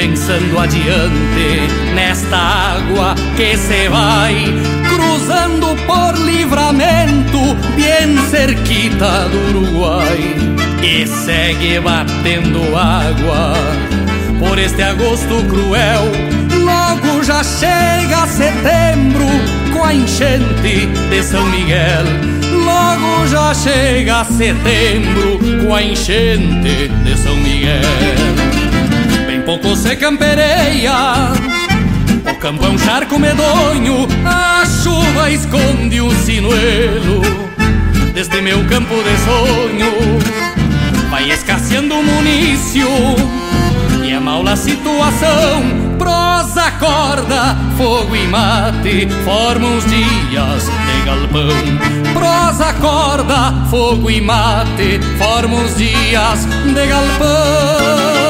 [SPEAKER 12] Pensando adiante nesta água que se vai cruzando por livramento, bem cerquita do Uruguai, e segue batendo água por este agosto cruel. Logo já chega setembro com a enchente de São Miguel. Logo já chega setembro com a enchente de São Miguel pouco se campereia. O campo é um charco medonho, a chuva esconde o sinuelo. Desde meu campo de sonho, vai escasseando o munício. E é mal a situação, prosa, corda, fogo e mate formam os dias de galpão. Prosa, corda, fogo e mate formam os dias de galpão.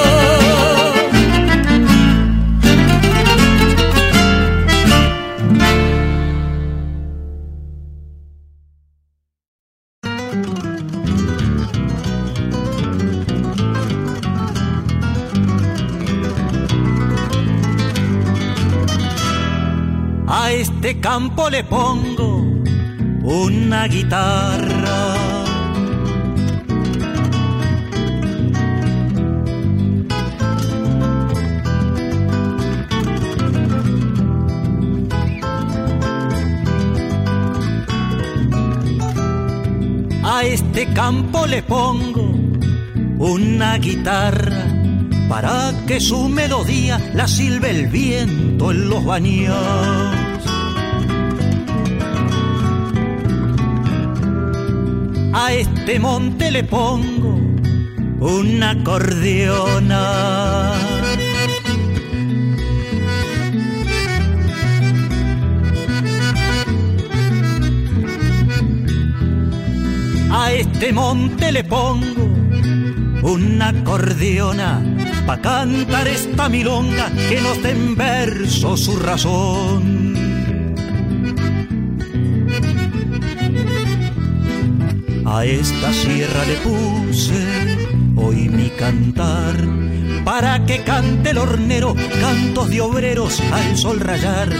[SPEAKER 13] Este campo le pongo una guitarra. A este campo le pongo una guitarra para que su melodía la silbe el viento en los baños. A este monte le pongo una acordeona. A este monte le pongo una acordeona pa' cantar esta milonga que nos den en verso su razón. A esta sierra le puse hoy mi cantar para que cante el hornero cantos de obreros al sol rayar.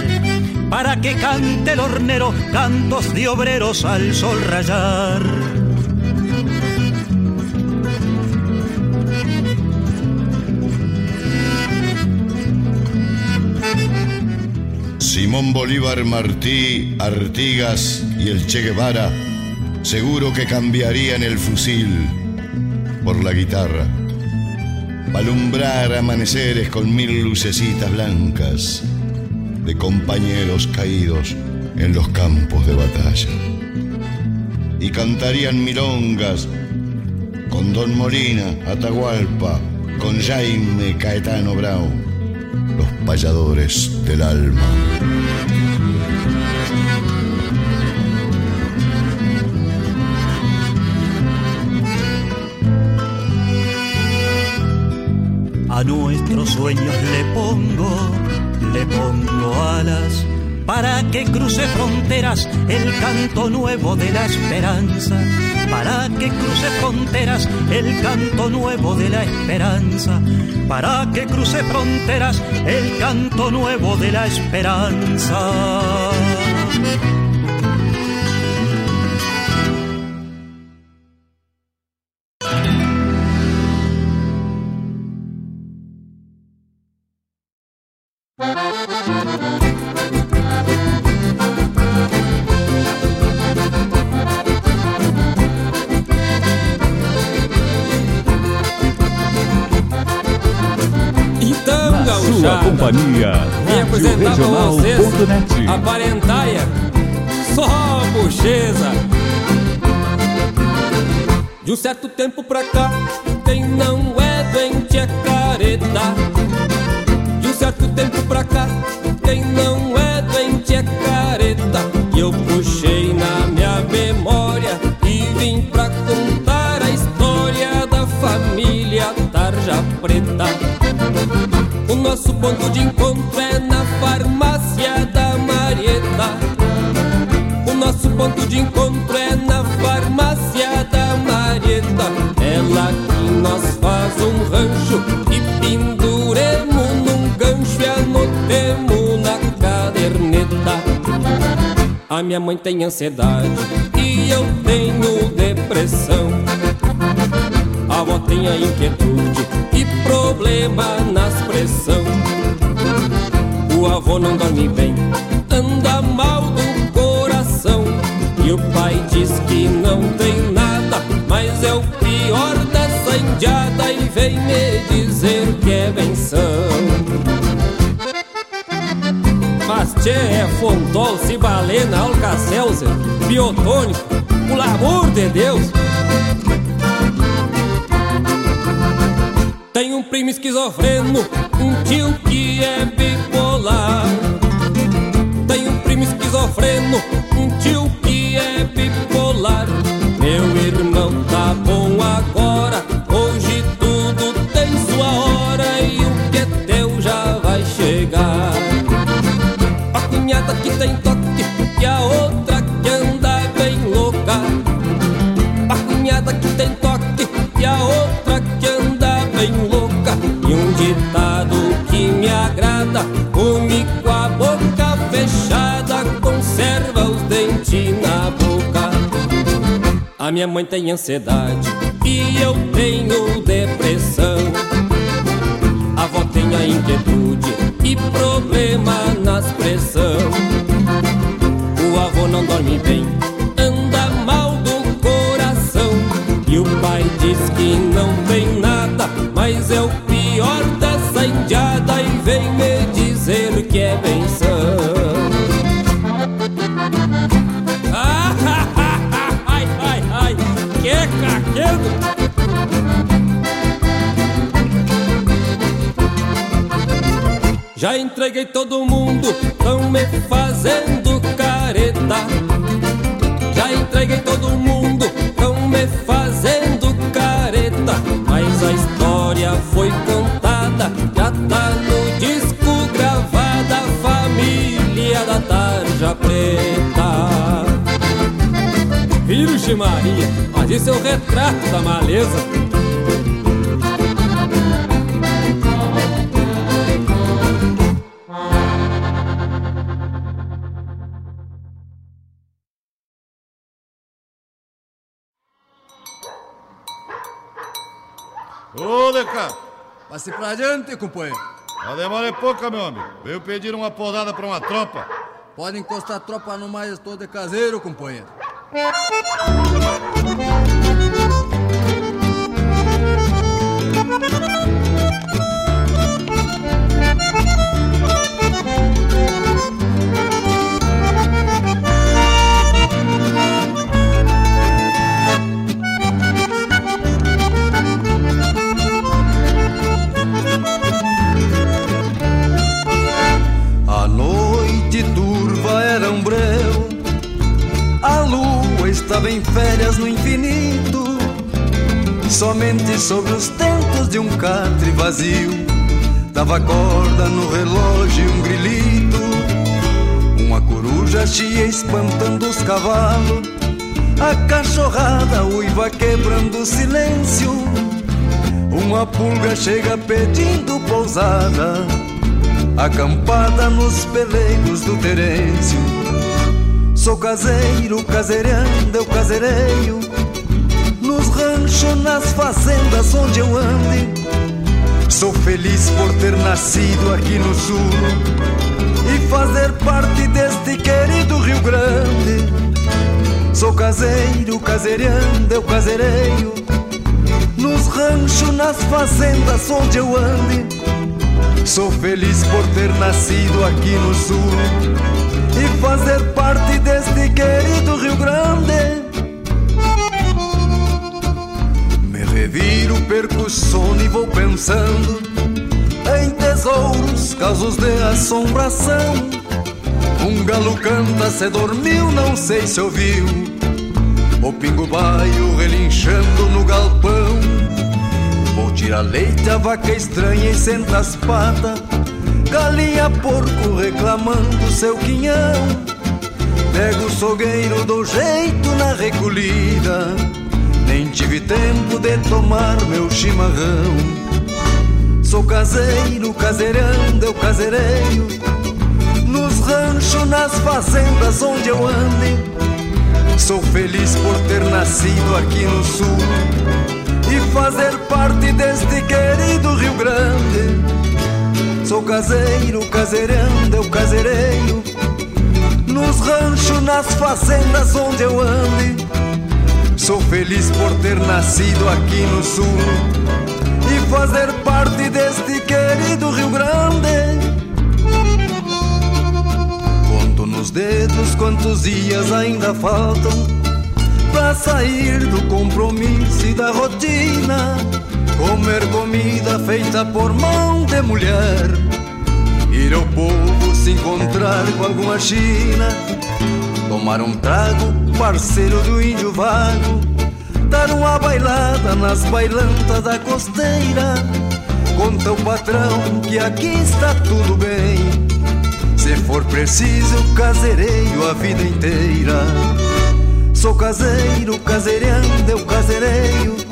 [SPEAKER 13] Para que cante el hornero cantos de obreros al sol rayar.
[SPEAKER 14] Simón Bolívar Martí, Artigas y el Che Guevara seguro que cambiarían el fusil por la guitarra. Palumbrar amaneceres con mil lucecitas blancas de compañeros caídos en los campos de batalla. Y cantarían milongas con Don Molina, Atahualpa, con Jaime Caetano Brau, los payadores del alma.
[SPEAKER 13] A nuestros sueños le pongo, le pongo alas para que cruce fronteras el canto nuevo de la esperanza. Para que cruce fronteras el canto nuevo de la esperanza. Para que cruce fronteras el canto nuevo de la esperanza.
[SPEAKER 15] Mãe tem ansiedade e eu tenho depressão. A avó tem a inquietude e problema nas pressão. O avô não dorme bem, anda mal do coração. E o pai diz que não tem nada, mas é o pior dessa indiada e vem me dizer que é benção. Mas tchê, é fontol, cibalena, alcacelser, biotônico, pelo amor de Deus! Tem um primo esquizofreno, um tio minha mãe tem ansiedade e eu tenho depressão. A avó tem a inquietude e problema nas pressão. O avô não dorme bem, anda mal do coração. E o pai diz que não tem nada, mas é entreguei todo mundo, tão me fazendo careta. Já entreguei todo mundo, tão me fazendo careta. Mas a história foi contada, já tá no disco gravada. Família da Tarja Preta. Virgem Maria, mas isso é o retrato da maleza.
[SPEAKER 16] Passe pra adiante, companheiro.
[SPEAKER 17] A demora é pouca, meu amigo. Veio pedir uma podada pra uma tropa.
[SPEAKER 16] Pode encostar a tropa no mais estou de caseiro, companheiro.
[SPEAKER 18] Em férias no infinito. Somente sobre os tentos de um catre vazio, dava corda no relógio um grilito. Uma coruja chia espantando os cavalos, a cachorrada uiva quebrando o silêncio. Uma pulga chega pedindo pousada acampada nos peleiros do Terêncio. Sou caseiro, caseirando, eu caseireio, nos ranchos, nas fazendas onde eu ande. Sou feliz por ter nascido aqui no sul e fazer parte deste querido Rio Grande. Sou caseiro, caseirando, eu caseireio, nos ranchos, nas fazendas onde eu ande. Sou feliz por ter nascido aqui no sul e fazer parte deste querido Rio Grande. Me reviro, perco o sono e vou pensando em tesouros, casos de assombração. Um galo canta, se dormiu, não sei se ouviu. O pingo baio relinchando no galpão. Vou tirar leite, a vaca estranha e senta as patas. Galinha, porco reclamando seu quinhão. Pego o sogueiro, dou jeito na recolhida. Nem tive tempo de tomar meu chimarrão. Sou caseiro, caseirando, eu caseireio. Nos ranchos, nas fazendas onde eu ande. Sou feliz por ter nascido aqui no sul e fazer parte deste querido Rio Grande. Sou caseiro, caseirando, eu caseireio. Nos ranchos, nas fazendas onde eu ande. Sou feliz por ter nascido aqui no sul e fazer parte deste querido Rio Grande. Conto nos dedos quantos dias ainda faltam pra sair do compromisso e da rotina. Comer comida feita por mão de mulher. Ir ao povo se encontrar com alguma china. Tomar um trago, parceiro do índio vago. Dar uma bailada nas bailantas da costeira. Conta o patrão que aqui está tudo bem. Se for preciso, casereio a vida inteira. Sou caseiro, caseirando, eu caseireio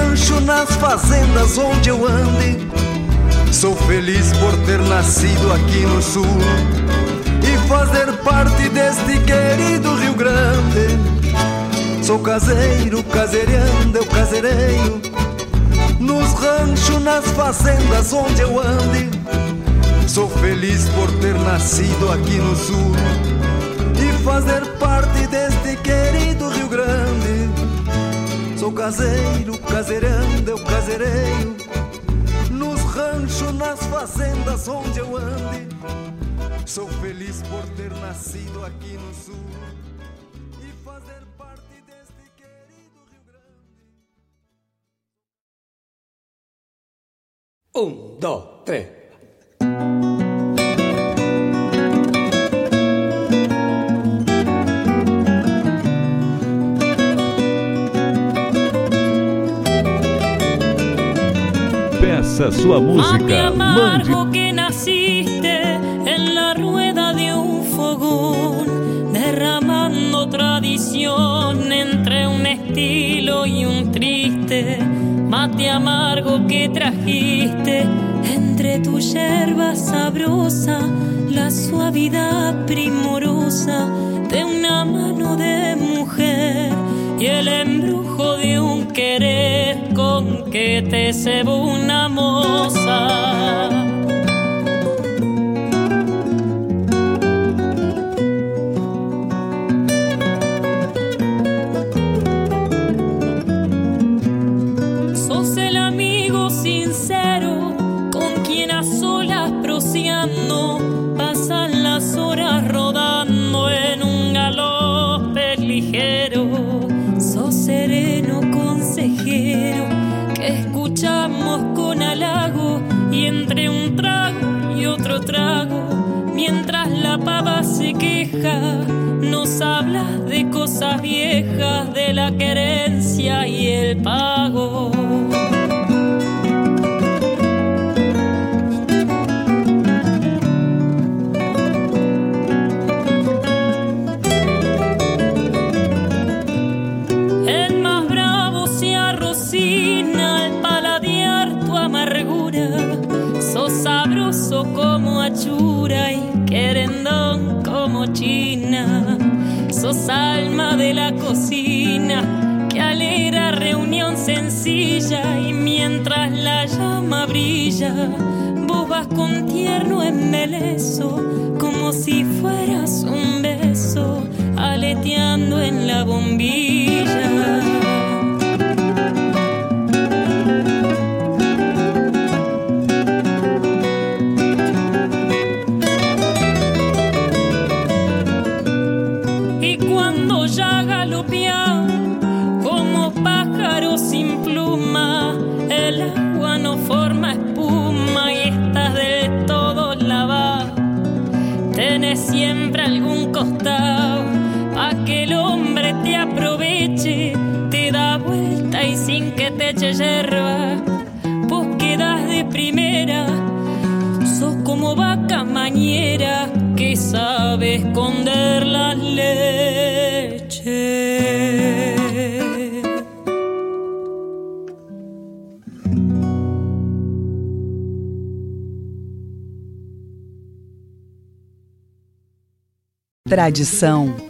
[SPEAKER 18] Nos ranchos, nas fazendas onde eu ande. Sou feliz por ter nascido aqui no sul E fazer parte deste querido Rio Grande. Sou caseiro, caseirando, eu caseireio Nos ranchos, nas fazendas onde eu ande. Sou feliz por ter nascido aqui no sul E fazer parte deste querido Rio caseiro, caseirando, eu caseireio Nos ranchos, nas fazendas onde eu ande Sou feliz por ter nascido aqui no sul e fazer parte deste querido Rio Grande.
[SPEAKER 19] Um, dois, três.
[SPEAKER 4] Sua música. Mande.
[SPEAKER 20] que naciste en la rueda de un fogón, derramando tradición entre un estilo y un triste. Mate amargo que trajiste entre tu yerba sabrosa, la suavidad primorosa de una mano de mujer y el embrujo de un querer con que te cebó una moza. Nos hablas de cosas viejas, de la querencia y el pago. Como achura y querendón como china. Sos alma de la cocina que alegra reunión sencilla y mientras la llama brilla, vos vas con tierno embeleso como si fueras un beso aleteando en la bombilla. Eche yerba, vos quedas de primera. Sos como vaca mañera que sabe esconder la leche.
[SPEAKER 21] Tradição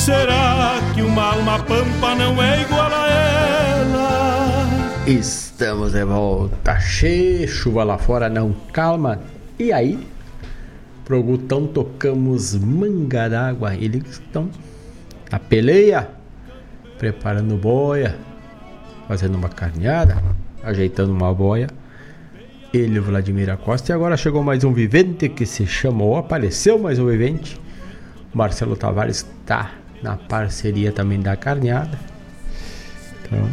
[SPEAKER 1] Será que uma alma pampa não é igual a ela?
[SPEAKER 2] Estamos de volta, che, chuva lá fora não calma. E aí, pro Gutão tocamos Manga d'Água. Eles estão na peleia, preparando boia, fazendo uma carneada, ajeitando uma boia. Ele, Vladimir Costa. E agora chegou mais um vivente que se chamou, apareceu mais um vivente. Marcelo Tavares está na parceria também da carneada. Então,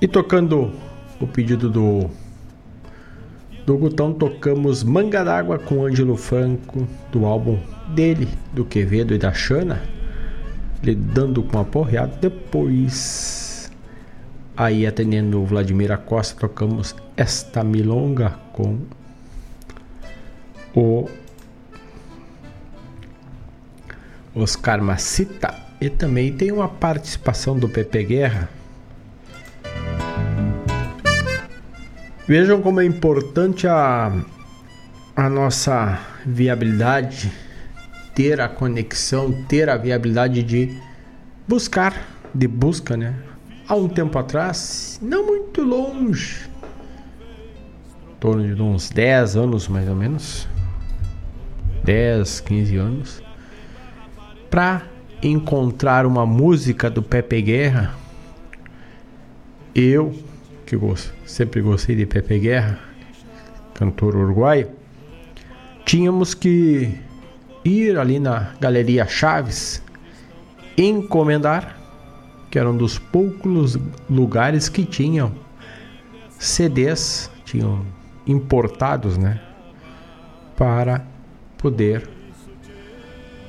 [SPEAKER 2] e tocando o pedido do do Gutão, tocamos Manga d'Água com Ângelo Franco, do álbum dele, do Quevedo e da Xana, lidando com a porreada. Depois, aí atendendo o Vladimir Acosta, tocamos Esta Milonga com o Oscar Macita e também tem uma participação do Pepe Guerra. Vejam como é importante a, a nossa viabilidade, ter a conexão, ter a viabilidade de buscar, de busca, né? Há um tempo atrás, não muito longe, em torno de uns 10 anos mais ou menos, 10, 15 anos, para encontrar uma música do Pepe Guerra, eu, que gosto, sempre gostei de Pepe Guerra, cantor uruguaio, tínhamos que ir ali na Galeria Chaves, encomendar, que era um dos poucos lugares que tinham CDs, tinham importados, né, para poder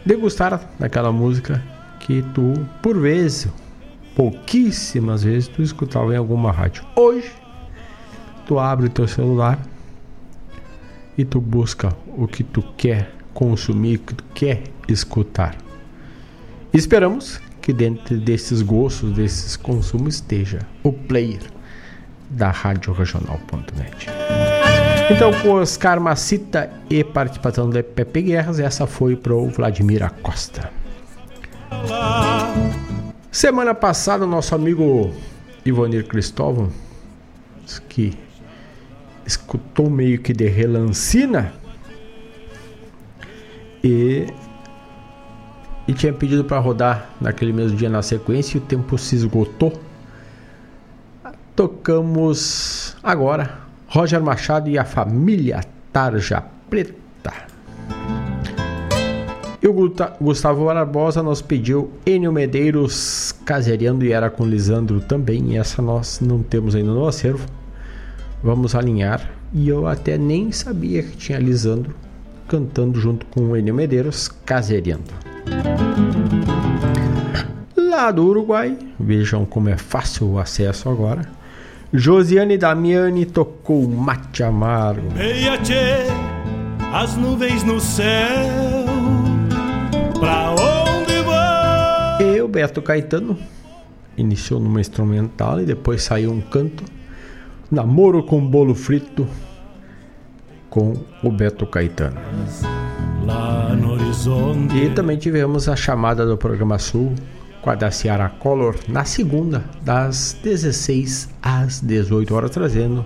[SPEAKER 2] degustar daquela música que tu, por vezes, pouquíssimas vezes, tu escutava em alguma rádio. Hoje, tu abre teu celular e tu busca o que tu quer consumir, o que tu quer escutar. Esperamos que dentro desses gostos, desses consumos, esteja o player da Rádio Regional.net. Então, com Oscar Macita e participação de Pepe Guerras, essa foi pro Vladimir Acosta. Semana passada, nosso amigo Ivonir Cristóvão, que escutou meio que de relancina e, e tinha pedido para rodar naquele mesmo dia na sequência e o tempo se esgotou. Tocamos agora Roger Machado e a família Tarja Preta. E o Gustavo Barbosa nos pediu Enio Medeiros caseriando e era com Lisandro também. Essa nós não temos ainda no acervo. Vamos alinhar. E eu até nem sabia que tinha Lisandro cantando junto com o Enio Medeiros caseriando. Lá do Uruguai, vejam como é fácil o acesso agora. Josiane Damiani tocou Mate Amargo.
[SPEAKER 1] Meia tchê, as nuvens no céu. Pra onde vai?
[SPEAKER 2] E o Beto Caetano iniciou numa instrumental e depois saiu um canto. Namoro com bolo frito com o Beto Caetano. E também tivemos a chamada do programa Sul com a da Ciara Color na segunda, das 16 às 18 horas, trazendo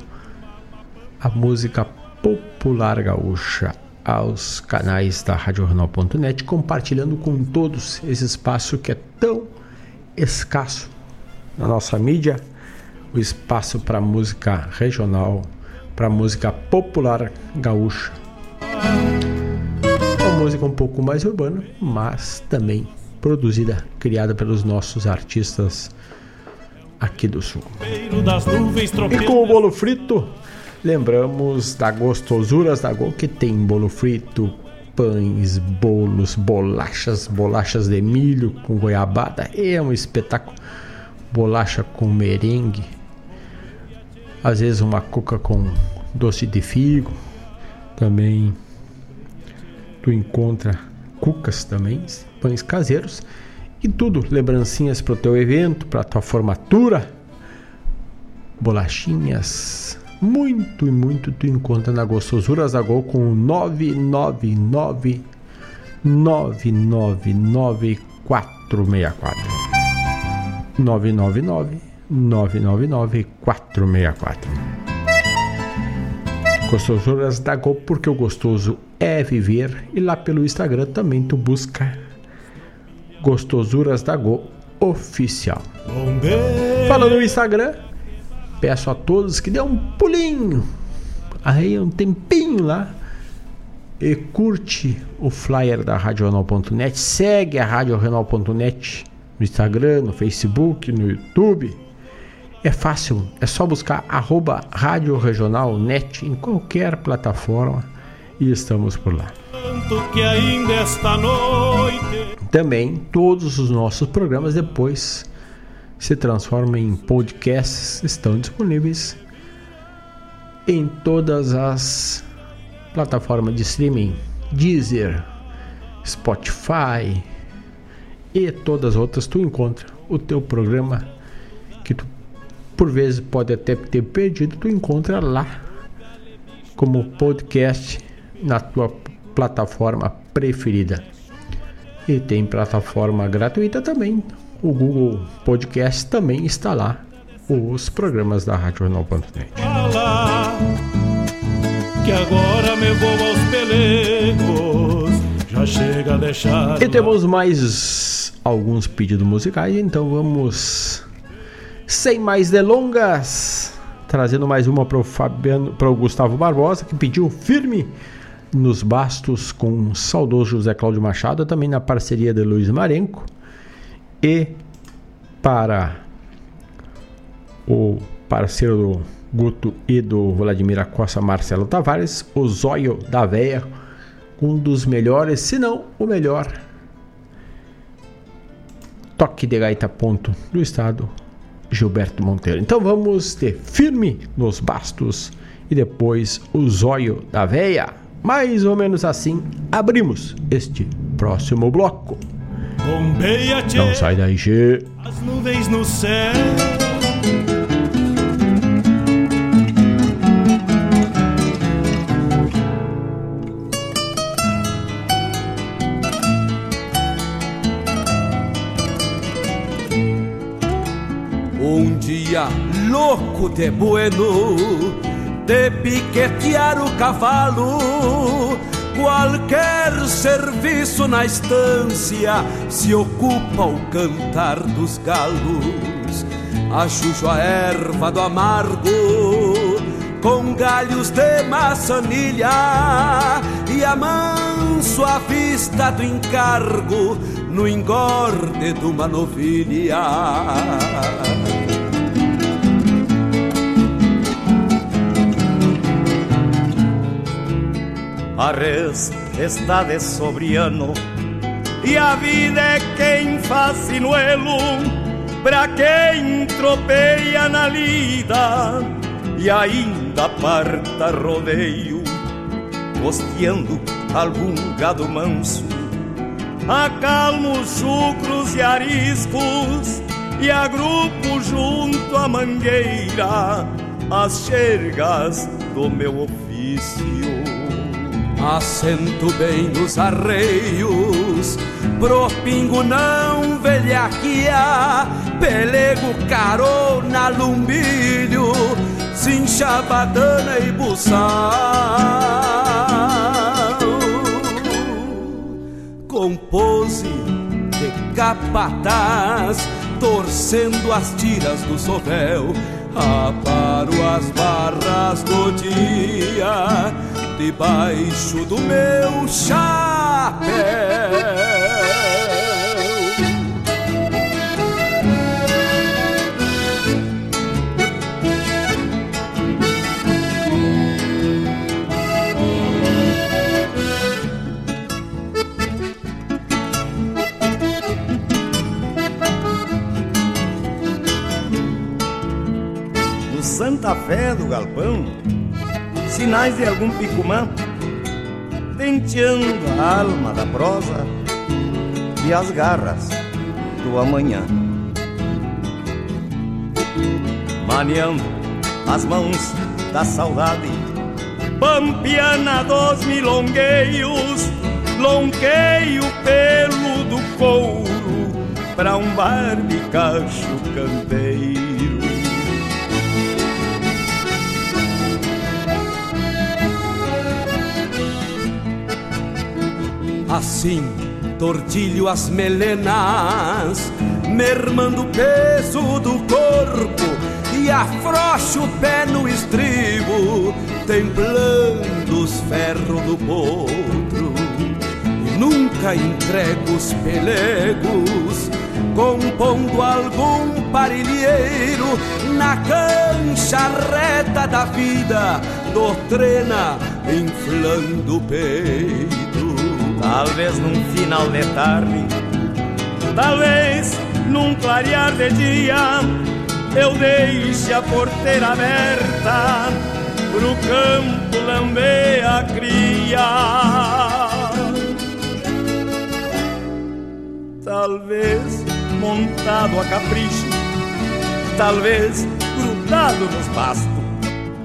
[SPEAKER 2] a música popular gaúcha aos canais da RadioJornal.net, compartilhando com todos esse espaço que é tão escasso na nossa mídia, o espaço para música regional, para música popular gaúcha. Uma música um pouco mais urbana, mas também produzida, criada pelos nossos artistas aqui do sul. E com o bolo frito, lembramos da Gostosuras da Go, que tem bolo frito, pães, bolos, bolachas, bolachas de milho com goiabada. É um espetáculo. Bolacha com merengue, às vezes uma cuca com doce de figo. Também tu encontra cucas também, pães caseiros. E tudo, lembrancinhas para o teu evento, para tua formatura, bolachinhas, muito e muito tu encontra na Gostosuras da Gol com 999 999 464 999 999 464 Gostosuras da Gol porque o gostoso é viver. E lá pelo Instagram também tu busca Gostosuras da Go oficial. Falando no Instagram, peço a todos que dê um pulinho, aí um tempinho lá e curte o flyer da Radional.net, segue a Radional.net no Instagram, no Facebook, no YouTube. É fácil, é só buscar arroba Rádio Regional Net em qualquer plataforma e estamos por lá. Também todos os nossos programas depois se transformam em podcasts, estão disponíveis em todas as plataformas de streaming, Deezer, Spotify e todas as outras. Tu encontra o teu programa que tu por vezes pode até ter perdido, tu encontra lá como podcast na tua plataforma preferida. E tem plataforma gratuita também. O Google Podcast também está lá. Os programas da RadioJornal.net.
[SPEAKER 1] Que agora me vou aos pelegos. Já chega a deixar.
[SPEAKER 2] E temos mais alguns pedidos musicais, então vamos sem mais delongas, trazendo mais uma para o Fabiano, para o Gustavo Barbosa que pediu firme nos bastos com o saudoso José Cláudio Machado, também na parceria de Luiz Marenco e para o parceiro do Guto e do Vladimir Acosta, Marcelo Tavares, o Zóio da Véia, um dos melhores, se não o melhor toque de gaita ponto do estado, Gilberto Monteiro. Então vamos ter firme nos bastos e depois o zóio da véia. Mais ou menos assim abrimos este próximo bloco. Não sai daí, G.
[SPEAKER 1] as nuvens no céu.
[SPEAKER 15] Um dia louco de bueno de piquetear o cavalo. Qualquer serviço na estância se ocupa o cantar dos galos. Achucho a erva do amargo com galhos de maçanilha e amanso a vista do encargo no engorde de uma novilha.
[SPEAKER 13] A res está de sobriano e a vida é quem faz sinuelo
[SPEAKER 3] pra quem tropeia na lida e ainda parta rodeio, costeando algum gado manso. Acalmo chucros e ariscos e agrupo junto à mangueira as xergas do meu ofício.
[SPEAKER 12] Assento bem nos arreios, pro pingo não velhaquia, pelego carona, lumbilho, cincha badana e buçal. Compose de capataz, torcendo as tiras do sovel, aparo as barras do dia debaixo do meu chapéu.
[SPEAKER 3] Santa Fé do Galpão, sinais de algum picumã, tenteando a alma da prosa e as garras do amanhã. Maneando as mãos da saudade, pampiana dos milongueios, longueio pelo do couro pra um barbicacho campeiro.
[SPEAKER 12] Assim, tortilho as melenas, mermando o peso do corpo e afrouxo o pé no estribo, templando os ferros do potro. E nunca entrego os pelegos, compondo algum parilheiro na cancha reta da vida, doutrina inflando o peito.
[SPEAKER 3] Talvez num final de tarde, talvez num clarear de dia, eu deixe a porteira aberta pro campo lamber a cria. Talvez montado a capricho, talvez grudado nos bastos,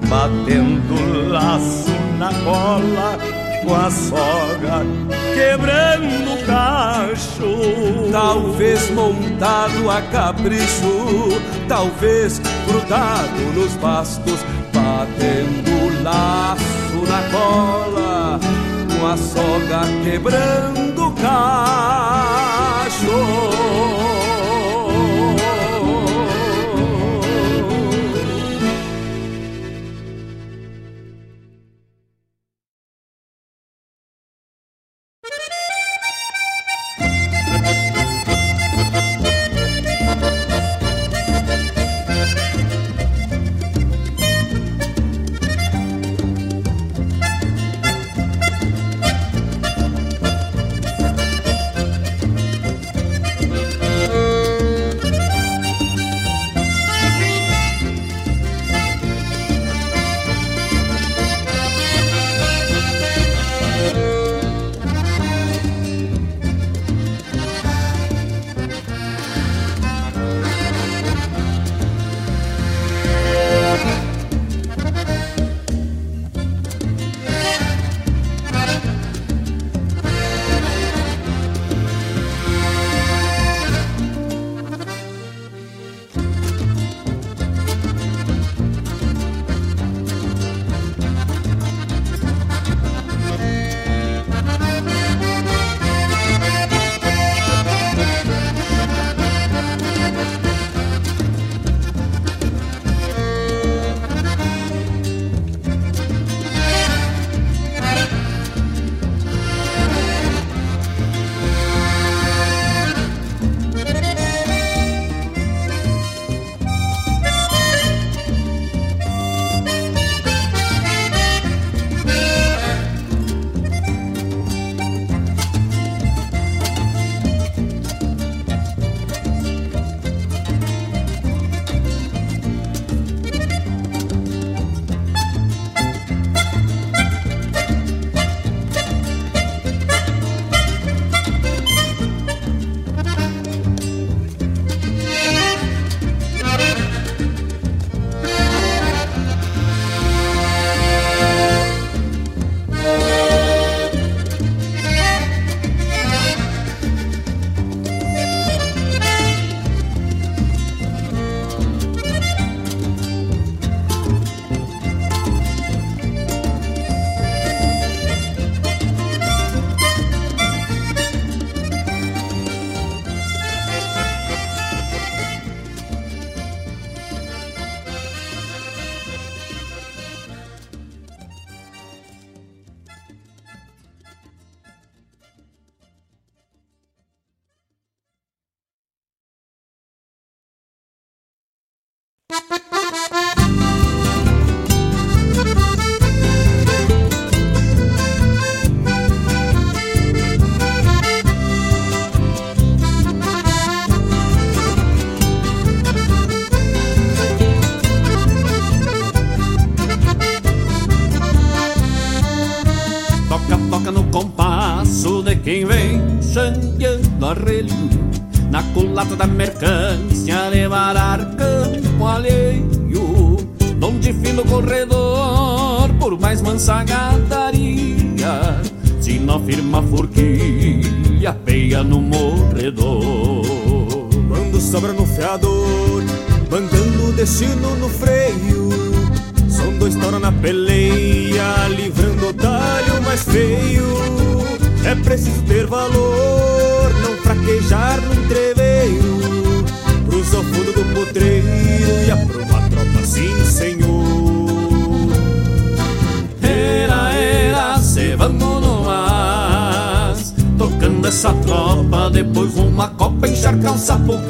[SPEAKER 3] batendo laço na cola com a soga quebrando o cacho.
[SPEAKER 12] Talvez montado a capricho, talvez grudado nos bastos, batendo laço na cola, com a soga quebrando o cacho.
[SPEAKER 11] arrelho na colata da mercante. sapo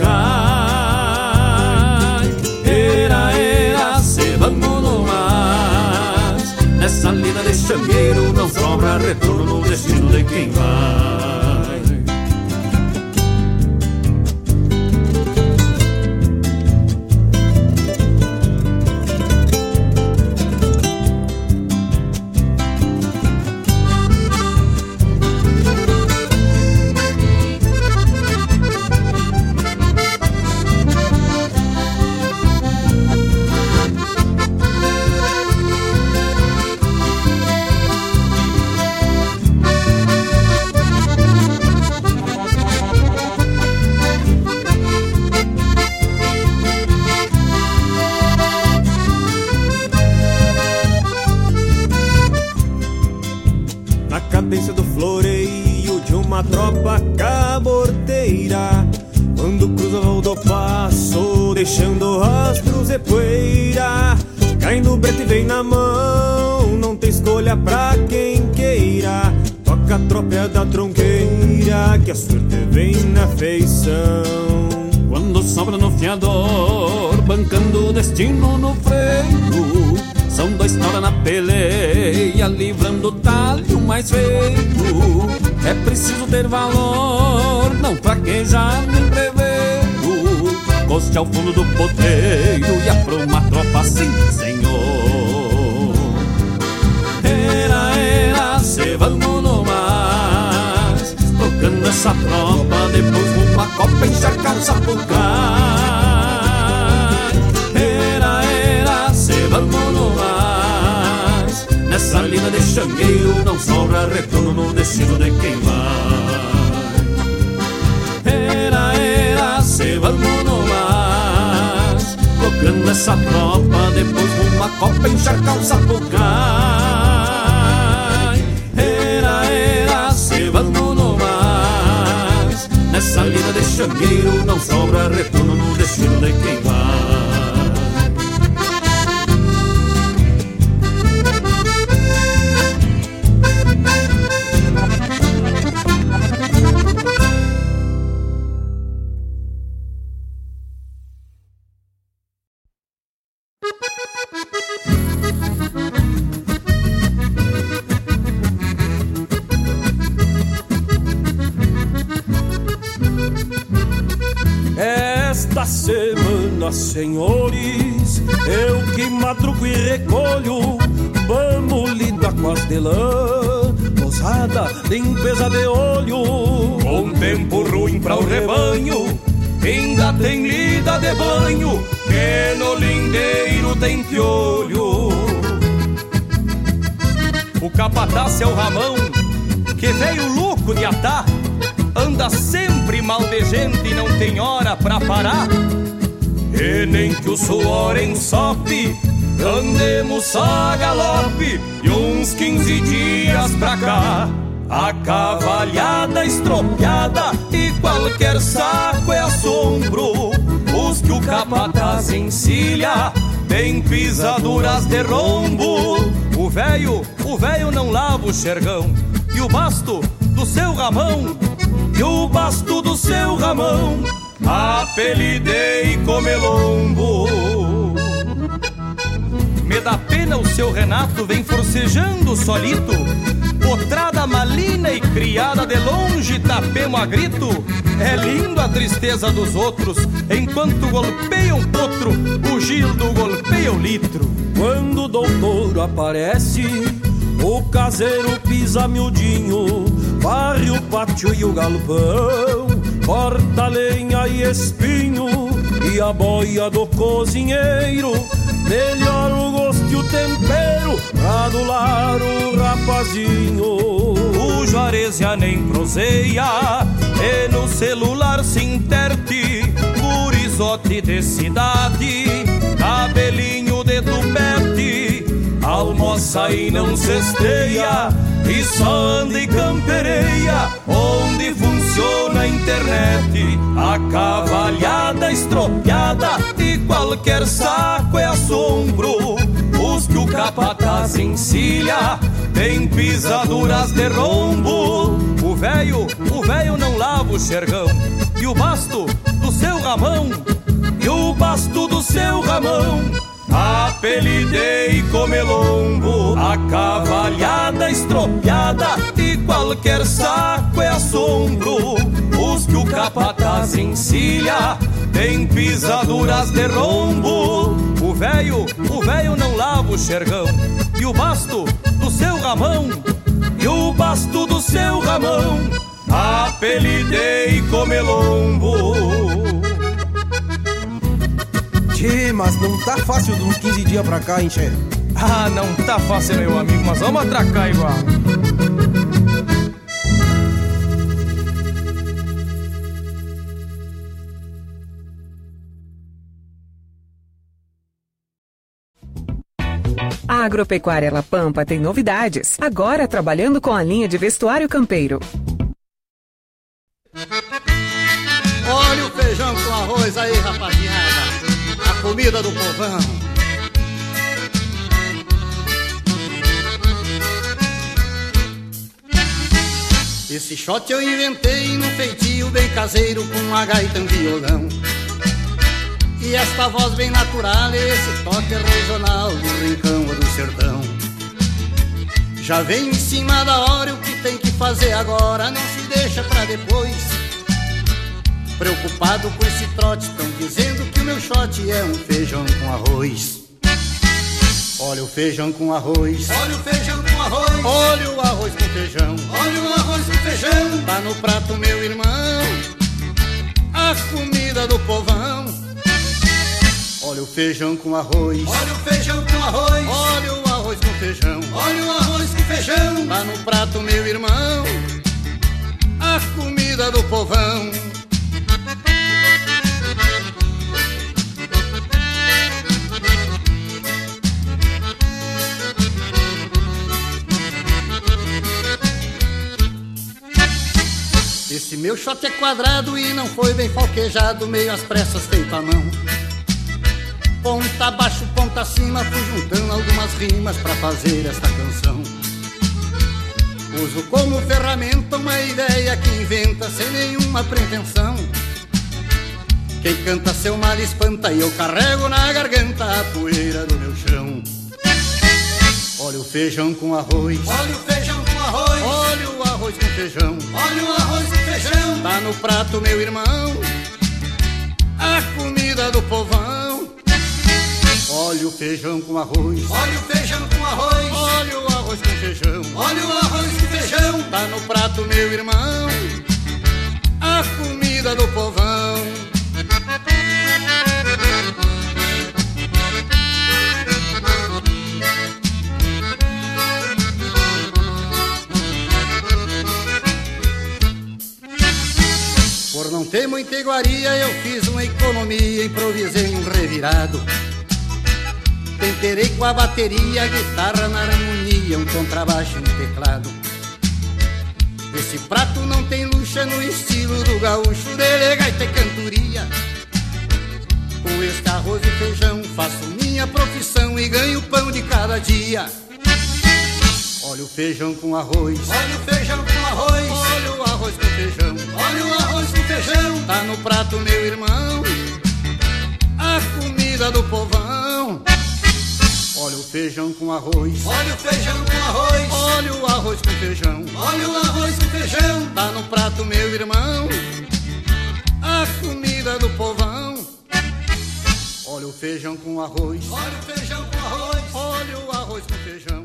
[SPEAKER 11] pichangueiro não
[SPEAKER 6] sobra
[SPEAKER 11] retorno no destino de quem vai. Era, era, se vamos no mais, tocando essa tropa, depois de uma copa encharcar o sapucai. Era, era, se vamos no mais, nessa lida de changueiro não sobra retorno no destino de quem vai.
[SPEAKER 6] o suor ensope, andemos a galope e uns 15 dias pra cá. A cavalhada estropiada e qualquer saco é assombro. Os que o capataz encilha tem pisaduras de rombo.
[SPEAKER 22] O velho, o velho não lava o xergão e o basto do seu ramão
[SPEAKER 6] e o basto do seu ramão apelidei Comelombo. Me dá pena o seu Renato vem forcejando solito, potrada malina e criada de longe, tapemo a grito. É lindo a tristeza dos outros, enquanto golpeia um potro, o Gildo golpeia o litro.
[SPEAKER 11] Quando o doutor aparece, o caseiro pisa miudinho, varre o pátio e o galpão corta lenha e espinho, e a boia do cozinheiro. Melhora o gosto e o tempero pra adular o rapazinho.
[SPEAKER 6] O Juarez já nem proseia, e no celular se interte, gurizote de cidade, cabelinho de tupete, almoça e não cesteia, e só anda e campereia, onde funciona a internet, a cavalhada estropiada, e qualquer saco é assombro, os que o capataz encilha, tem pisaduras de rombo. O velho, o velho não lava o xergão, e o basto do seu ramão, e o basto do seu ramão. Apelidei comelombo, a cavalhada estropiada e qualquer saco é assombro. Os que o capataz encilha tem pisaduras de rombo. O velho, o velho não lava o xergão e o basto do seu ramão, e o basto do seu ramão. Apelidei comelombo.
[SPEAKER 23] Tchê, mas não tá fácil de uns 15 dias pra cá, hein, Che?
[SPEAKER 6] Ah, não tá fácil, meu amigo, mas vamos atracar igual.
[SPEAKER 24] A Agropecuária La Pampa tem novidades. Agora trabalhando com a linha de vestuário campeiro.
[SPEAKER 25] Olha o feijão com arroz aí, rapaziada. Comida do povão. Esse shot eu inventei num feitio bem caseiro com uma gaita e um violão. E esta voz bem natural, esse toque regional do rincão ou do sertão. Já vem em cima da hora o que tem que fazer agora, não se deixa pra depois. Preocupado com esse trote, estão dizendo que o meu shot é um feijão com arroz. Olha o feijão com arroz.
[SPEAKER 11] Olha o feijão com arroz.
[SPEAKER 25] Olha o arroz com feijão.
[SPEAKER 11] Olha o arroz com feijão.
[SPEAKER 25] Tá no prato, meu irmão. A comida do povão. Olha o feijão com arroz.
[SPEAKER 11] Olha o feijão com arroz.
[SPEAKER 25] Olha o arroz com feijão.
[SPEAKER 11] Olha o arroz com feijão.
[SPEAKER 25] Tá no prato, meu irmão. A comida do povão. Esse meu shot é quadrado e não foi bem falquejado, meio às pressas feito à mão. Ponta abaixo, ponta acima, fui juntando algumas rimas pra fazer esta canção. Uso como ferramenta uma ideia que inventa sem nenhuma pretensão. Quem canta seu mal espanta e eu carrego na garganta a poeira do meu chão. Olha o feijão com arroz.
[SPEAKER 11] Olha o feijão arroz
[SPEAKER 25] com feijão.
[SPEAKER 11] Olha o arroz com feijão.
[SPEAKER 25] Tá no prato, meu irmão. A comida do povão. Olha o feijão com arroz.
[SPEAKER 11] Olha o feijão com arroz.
[SPEAKER 25] Olha o arroz com feijão.
[SPEAKER 11] Olha o arroz com feijão.
[SPEAKER 25] Tá no prato, meu irmão. A comida do povão. Não ter muita iguaria, eu fiz uma economia, improvisei um revirado. Temperei com a bateria, a guitarra na harmonia, um contrabaixo e um teclado. Esse prato não tem luxa no estilo do gaúcho, dele gaita e cantoria. Com este arroz e feijão faço minha profissão e ganho pão de cada dia. Olha o feijão com arroz.
[SPEAKER 11] Olha o feijão com arroz.
[SPEAKER 25] Olha o arroz com feijão.
[SPEAKER 11] Olha o arroz com feijão.
[SPEAKER 25] Tá no prato, meu irmão. A comida do povão. Olha o o feijão com arroz.
[SPEAKER 16] Olha o feijão com arroz.
[SPEAKER 25] Olha o arroz com feijão.
[SPEAKER 16] Olha o arroz com feijão.
[SPEAKER 25] Tá no prato, meu irmão. A comida do povão. Olha o feijão com arroz.
[SPEAKER 16] Olha o feijão com arroz.
[SPEAKER 25] Olha o arroz com feijão.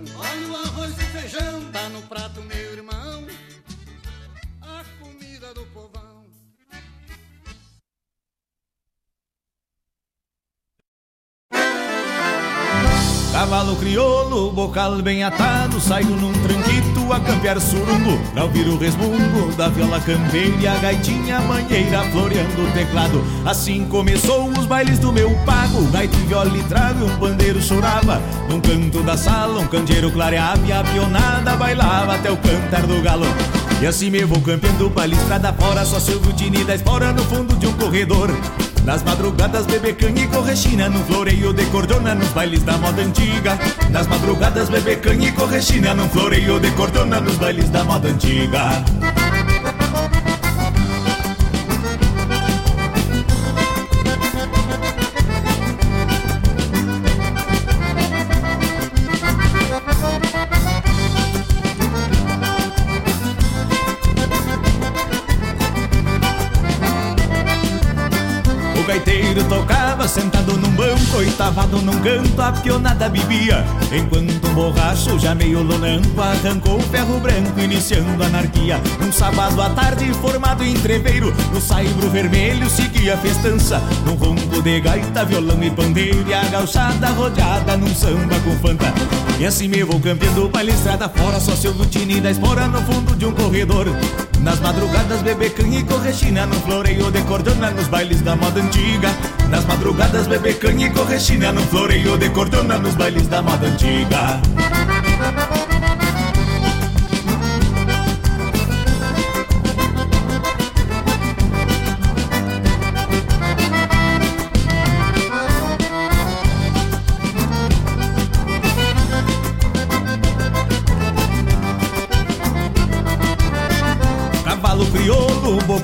[SPEAKER 26] Cavalo crioulo, bocal bem atado, saiu num tranquito a campear surungo, pra ouvir o resmungo da viola campeira e a gaitinha manheira floreando o teclado. Assim começou os bailes do meu pago, gaita viola e trago um pandeiro chorava. Num canto da sala, um candeeiro clareava e a pionada bailava até o cantar do galo. E assim me vou campeando baile estrada fora, só Silvio Tini da espora no fundo de um corredor. Nas madrugadas bebê canha e correchina Num floreio de cordona nos bailes da moda antiga. Nas madrugadas bebê canha e correchina Num floreio de cordona nos bailes da moda antiga num banco Oitavado num canto, a pionada bebia Enquanto um borracho já meio lonampo Arrancou o ferro branco, iniciando a anarquia. Um sábado à tarde, formado em treveiro No saibro vermelho seguia a festança. Num ronco de gaita, violão e pandeiro E a gauchada rodeada num samba com fanta. E assim me vou campeando baile estrada fora Só seu lutini da espora no fundo de um corredor nas madrugadas bebê canha e correchina Num floreio de cordona nos bailes da moda antiga. Nas madrugadas bebê canha e correchina Num floreio de cordona nos bailes da moda antiga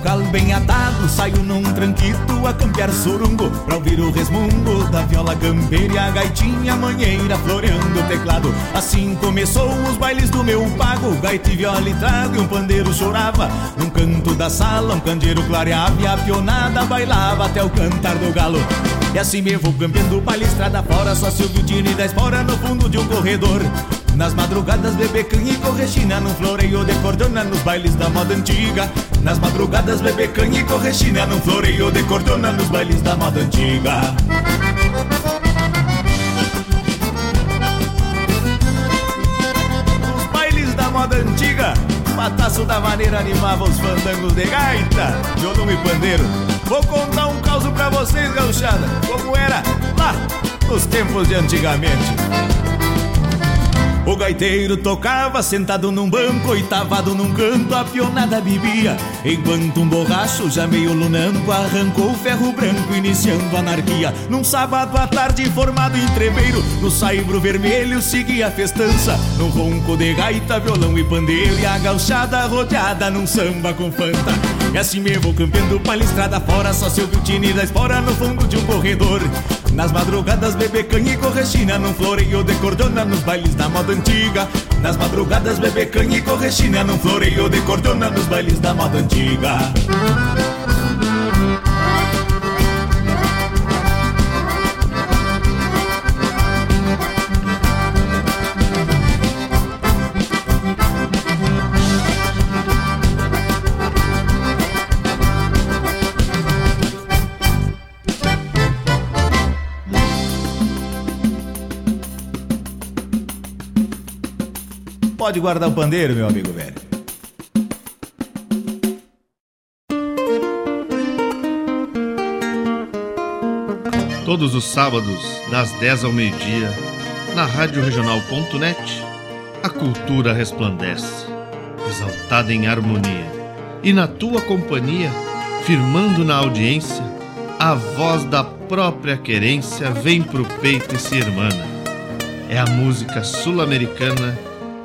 [SPEAKER 26] bocal bem atado Saiu num tranquito a campear surungo Pra ouvir o resmungo da viola campeira E a gaitinha manheira floreando o teclado. Assim começou os bailes do meu pago Gaita e viola e trago e um pandeiro chorava. Num canto da sala um candeeiro clareava E a pionada bailava até o cantar do galo. E assim me vou campeando baile estrada fora Só Silvio Tini da espora no fundo de um corredor nas madrugadas bebê canha e correchina Num floreio de cordona nos bailes da moda antiga. Nas madrugadas bebê canha e correchina Num floreio de cordona nos bailes da moda antiga. Nos bailes da moda antiga Pataço da maneira animava os fandangos de gaita. Violão e pandeiro Vou contar um caos pra vocês, gauchada Como era lá nos tempos de antigamente o gaiteiro tocava sentado num banco, oitavado num canto, a pionada bebia. Enquanto um borracho já meio lunampo arrancou o ferro branco, iniciando a anarquia. Num sábado à tarde, formado em treveiro, no saibro vermelho seguia a festança. Num ronco de gaita, violão e pandeiro, e a gauchada rodeada num samba com fanta. E assim me vou campeando palestrada fora, só Silvio Tini da espora no fundo de um corredor. Nas madrugadas bebê canha e correchina Num floreio de cordona nos bailes da moda antiga. Nas madrugadas bebê canha e correchina Num floreio de cordona nos bailes da moda antiga Pode guardar o pandeiro, meu amigo velho.
[SPEAKER 17] Todos os sábados, das 10 ao meio-dia, na Rádio Regional.net, a cultura resplandece, exaltada em harmonia. E na tua companhia, firmando na audiência, a voz da própria querência vem pro peito e se irmana. É a música sul-americana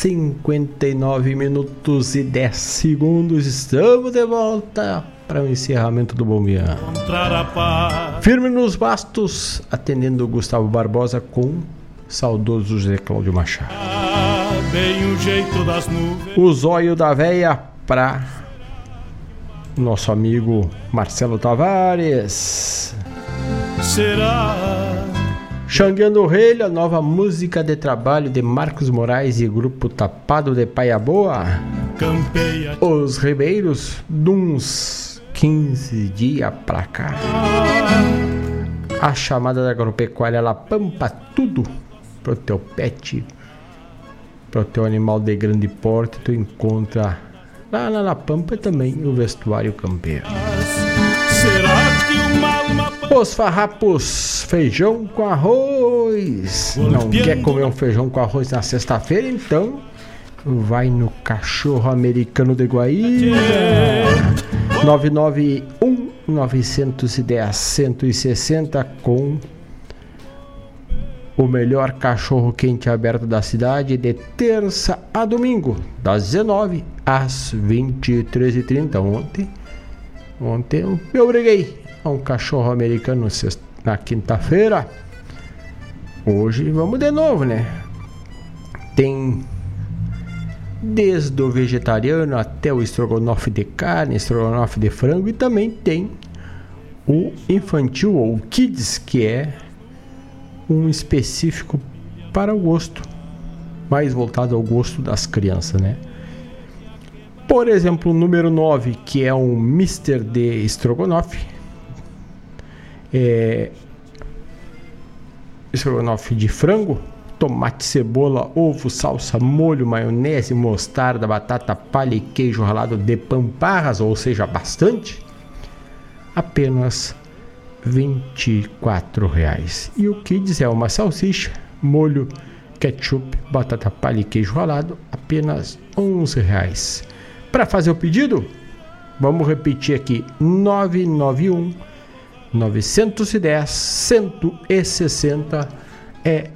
[SPEAKER 2] 59 minutos e 10 segundos. Estamos de volta para o encerramento do
[SPEAKER 1] paz.
[SPEAKER 2] Firme nos bastos, atendendo Gustavo Barbosa com saudoso José Cláudio Machado.
[SPEAKER 1] O
[SPEAKER 2] zóio da véia pra nosso amigo Marcelo Tavares.
[SPEAKER 1] Será?
[SPEAKER 2] Xangueando Relha, nova música de trabalho de Marcos Moraes e grupo Tapado de Paia Boa.
[SPEAKER 1] Campeia.
[SPEAKER 2] Os Ribeiros, de uns 15 dias pra cá. A chamada da agropecuária, ela pampa tudo pro teu pet, pro teu animal de grande porte, tu encontra lá na La Pampa também o vestuário campeiro. Os farrapos, feijão com arroz. Não quer comer um feijão com arroz na sexta-feira? Então vai no cachorro americano de Guaíba. 991 910 160 com o melhor cachorro quente aberto da cidade de terça a domingo, das 19 às 23h30. Ontem, ontem eu me obriguei a um cachorro americano na quinta-feira. Hoje vamos de novo, né? Tem desde o vegetariano até o estrogonofe de carne, estrogonofe de frango e também tem o infantil ou kids, que é um específico para o gosto, mais voltado ao gosto das crianças, né? Por exemplo, o número 9, que é um Mister de Strogonoff. É... Estrogonofe de frango, tomate, cebola, ovo, salsa, molho, maionese, mostarda, batata palha e queijo ralado de pamparras, ou seja, bastante. Apenas 24 reais. E o Kids é uma salsicha, molho, ketchup, batata palha e queijo ralado, apenas 11 reais. Para fazer o pedido, vamos repetir aqui: 991 910 160 é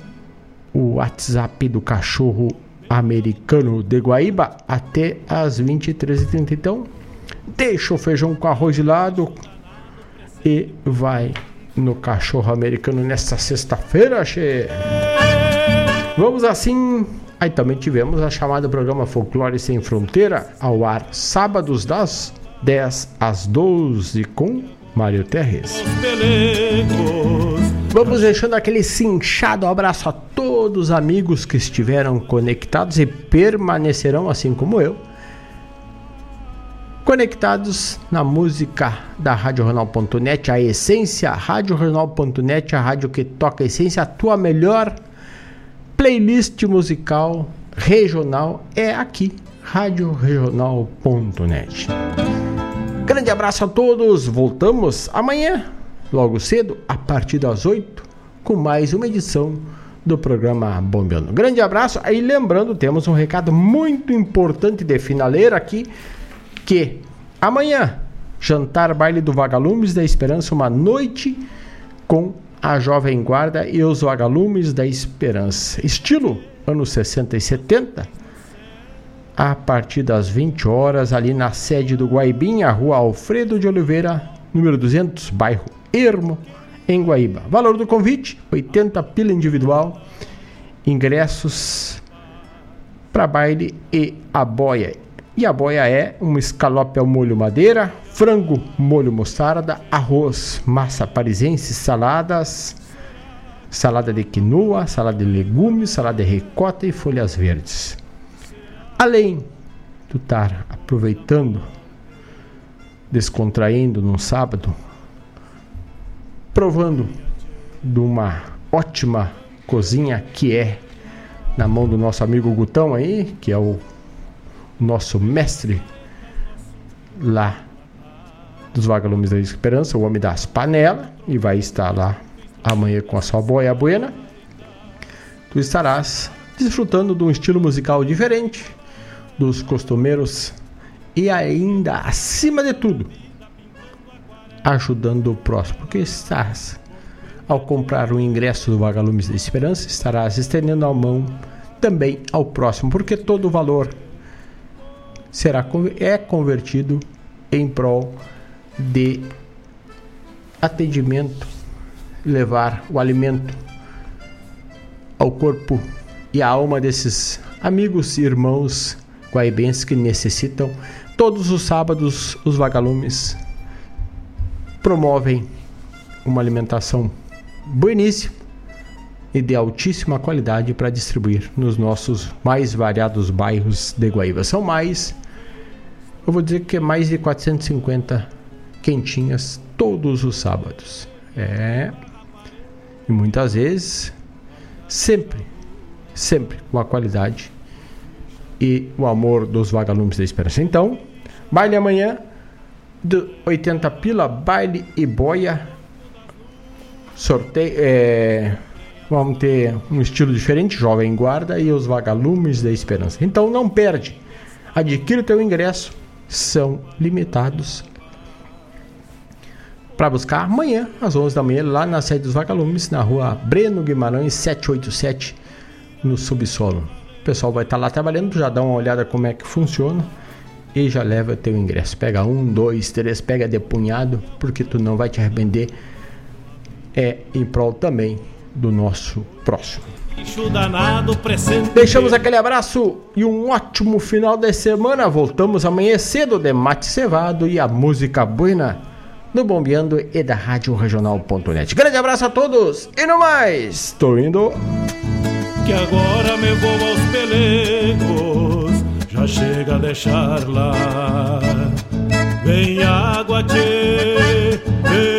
[SPEAKER 2] o WhatsApp do cachorro americano de Guaíba até as 23h30. Então, deixa o feijão com arroz de lado e vai no cachorro americano nesta sexta-feira, che. Vamos assim. Aí também tivemos a chamada programa Folclore Sem Fronteira ao ar sábados das 10 às 12 com Mário Terres. Vamos deixando aquele cinchado abraço a todos os amigos que estiveram conectados e permanecerão, assim como eu, conectados na música da RadioJornal.net, a essência, RadioJornal.net, a rádio que toca a essência, a tua melhor playlist musical regional é aqui, RadioRegional.net. Grande abraço a todos, voltamos amanhã, logo cedo, a partir das 8, com mais uma edição do programa Bombeando. Grande abraço, aí lembrando, temos um recado muito importante de finaleira aqui, que amanhã, jantar baile do Vagalumes da Esperança, uma noite com a Jovem Guarda e os Vagalumes da Esperança. Estilo anos 60 e 70, a partir das 20 horas, ali na sede do Guaibinha, rua Alfredo de Oliveira, número 200, bairro Ermo, em Guaíba. Valor do convite: 80 pila individual, ingressos para baile e a boia. E a boia é um escalope ao molho madeira, frango, molho mostarda, arroz, massa parisense, saladas, salada de quinoa, salada de legumes, salada de ricota e folhas verdes. Além de estar aproveitando, descontraindo num sábado, provando de uma ótima cozinha que é na mão do nosso amigo Gutão aí, que é o nosso mestre lá dos Vagalumes da Esperança, o homem das panelas, e vai estar lá amanhã com a sua boia buena. Tu estarás desfrutando de um estilo musical diferente dos costumeiros e ainda, acima de tudo, ajudando o próximo, porque estás ao comprar o ingresso do Vagalumes da Esperança, estarás estendendo a mão também ao próximo, porque todo o valor será é convertido em prol de atendimento, levar o alimento ao corpo e à alma desses amigos e irmãos guaibenses que necessitam. Todos os sábados, os vagalumes promovem uma alimentação bueníssima e de altíssima qualidade para distribuir nos nossos mais variados bairros de Guaíba. São mais eu vou dizer que é mais de 450 quentinhas todos os sábados. É. E muitas vezes, sempre, sempre com a qualidade e o amor dos vagalumes da esperança. Então, baile amanhã, de 80 pila, baile e boia. Sorteio. É, vamos ter um estilo diferente, Jovem Guarda e os Vagalumes da Esperança. Então não perde. Adquira o teu ingresso são limitados para buscar amanhã às 11 da manhã lá na sede dos Vagalumes, na rua Breno Guimarães 787, no subsolo. O pessoal vai estar tá lá trabalhando, já dá uma olhada como é que funciona e já leva teu ingresso. Pega um, dois, três, pega de punhado, porque tu não vai te arrepender. É em prol também do nosso próximo. Deixamos aquele abraço e um ótimo final de semana. Voltamos amanhã cedo de mate cevado e a música buena do Bombeando e da Rádio Regional.net. Grande abraço a todos e no mais, tô indo
[SPEAKER 1] que agora me vou aos pelecos, já chega a deixar lá. Vem água, tchê, vem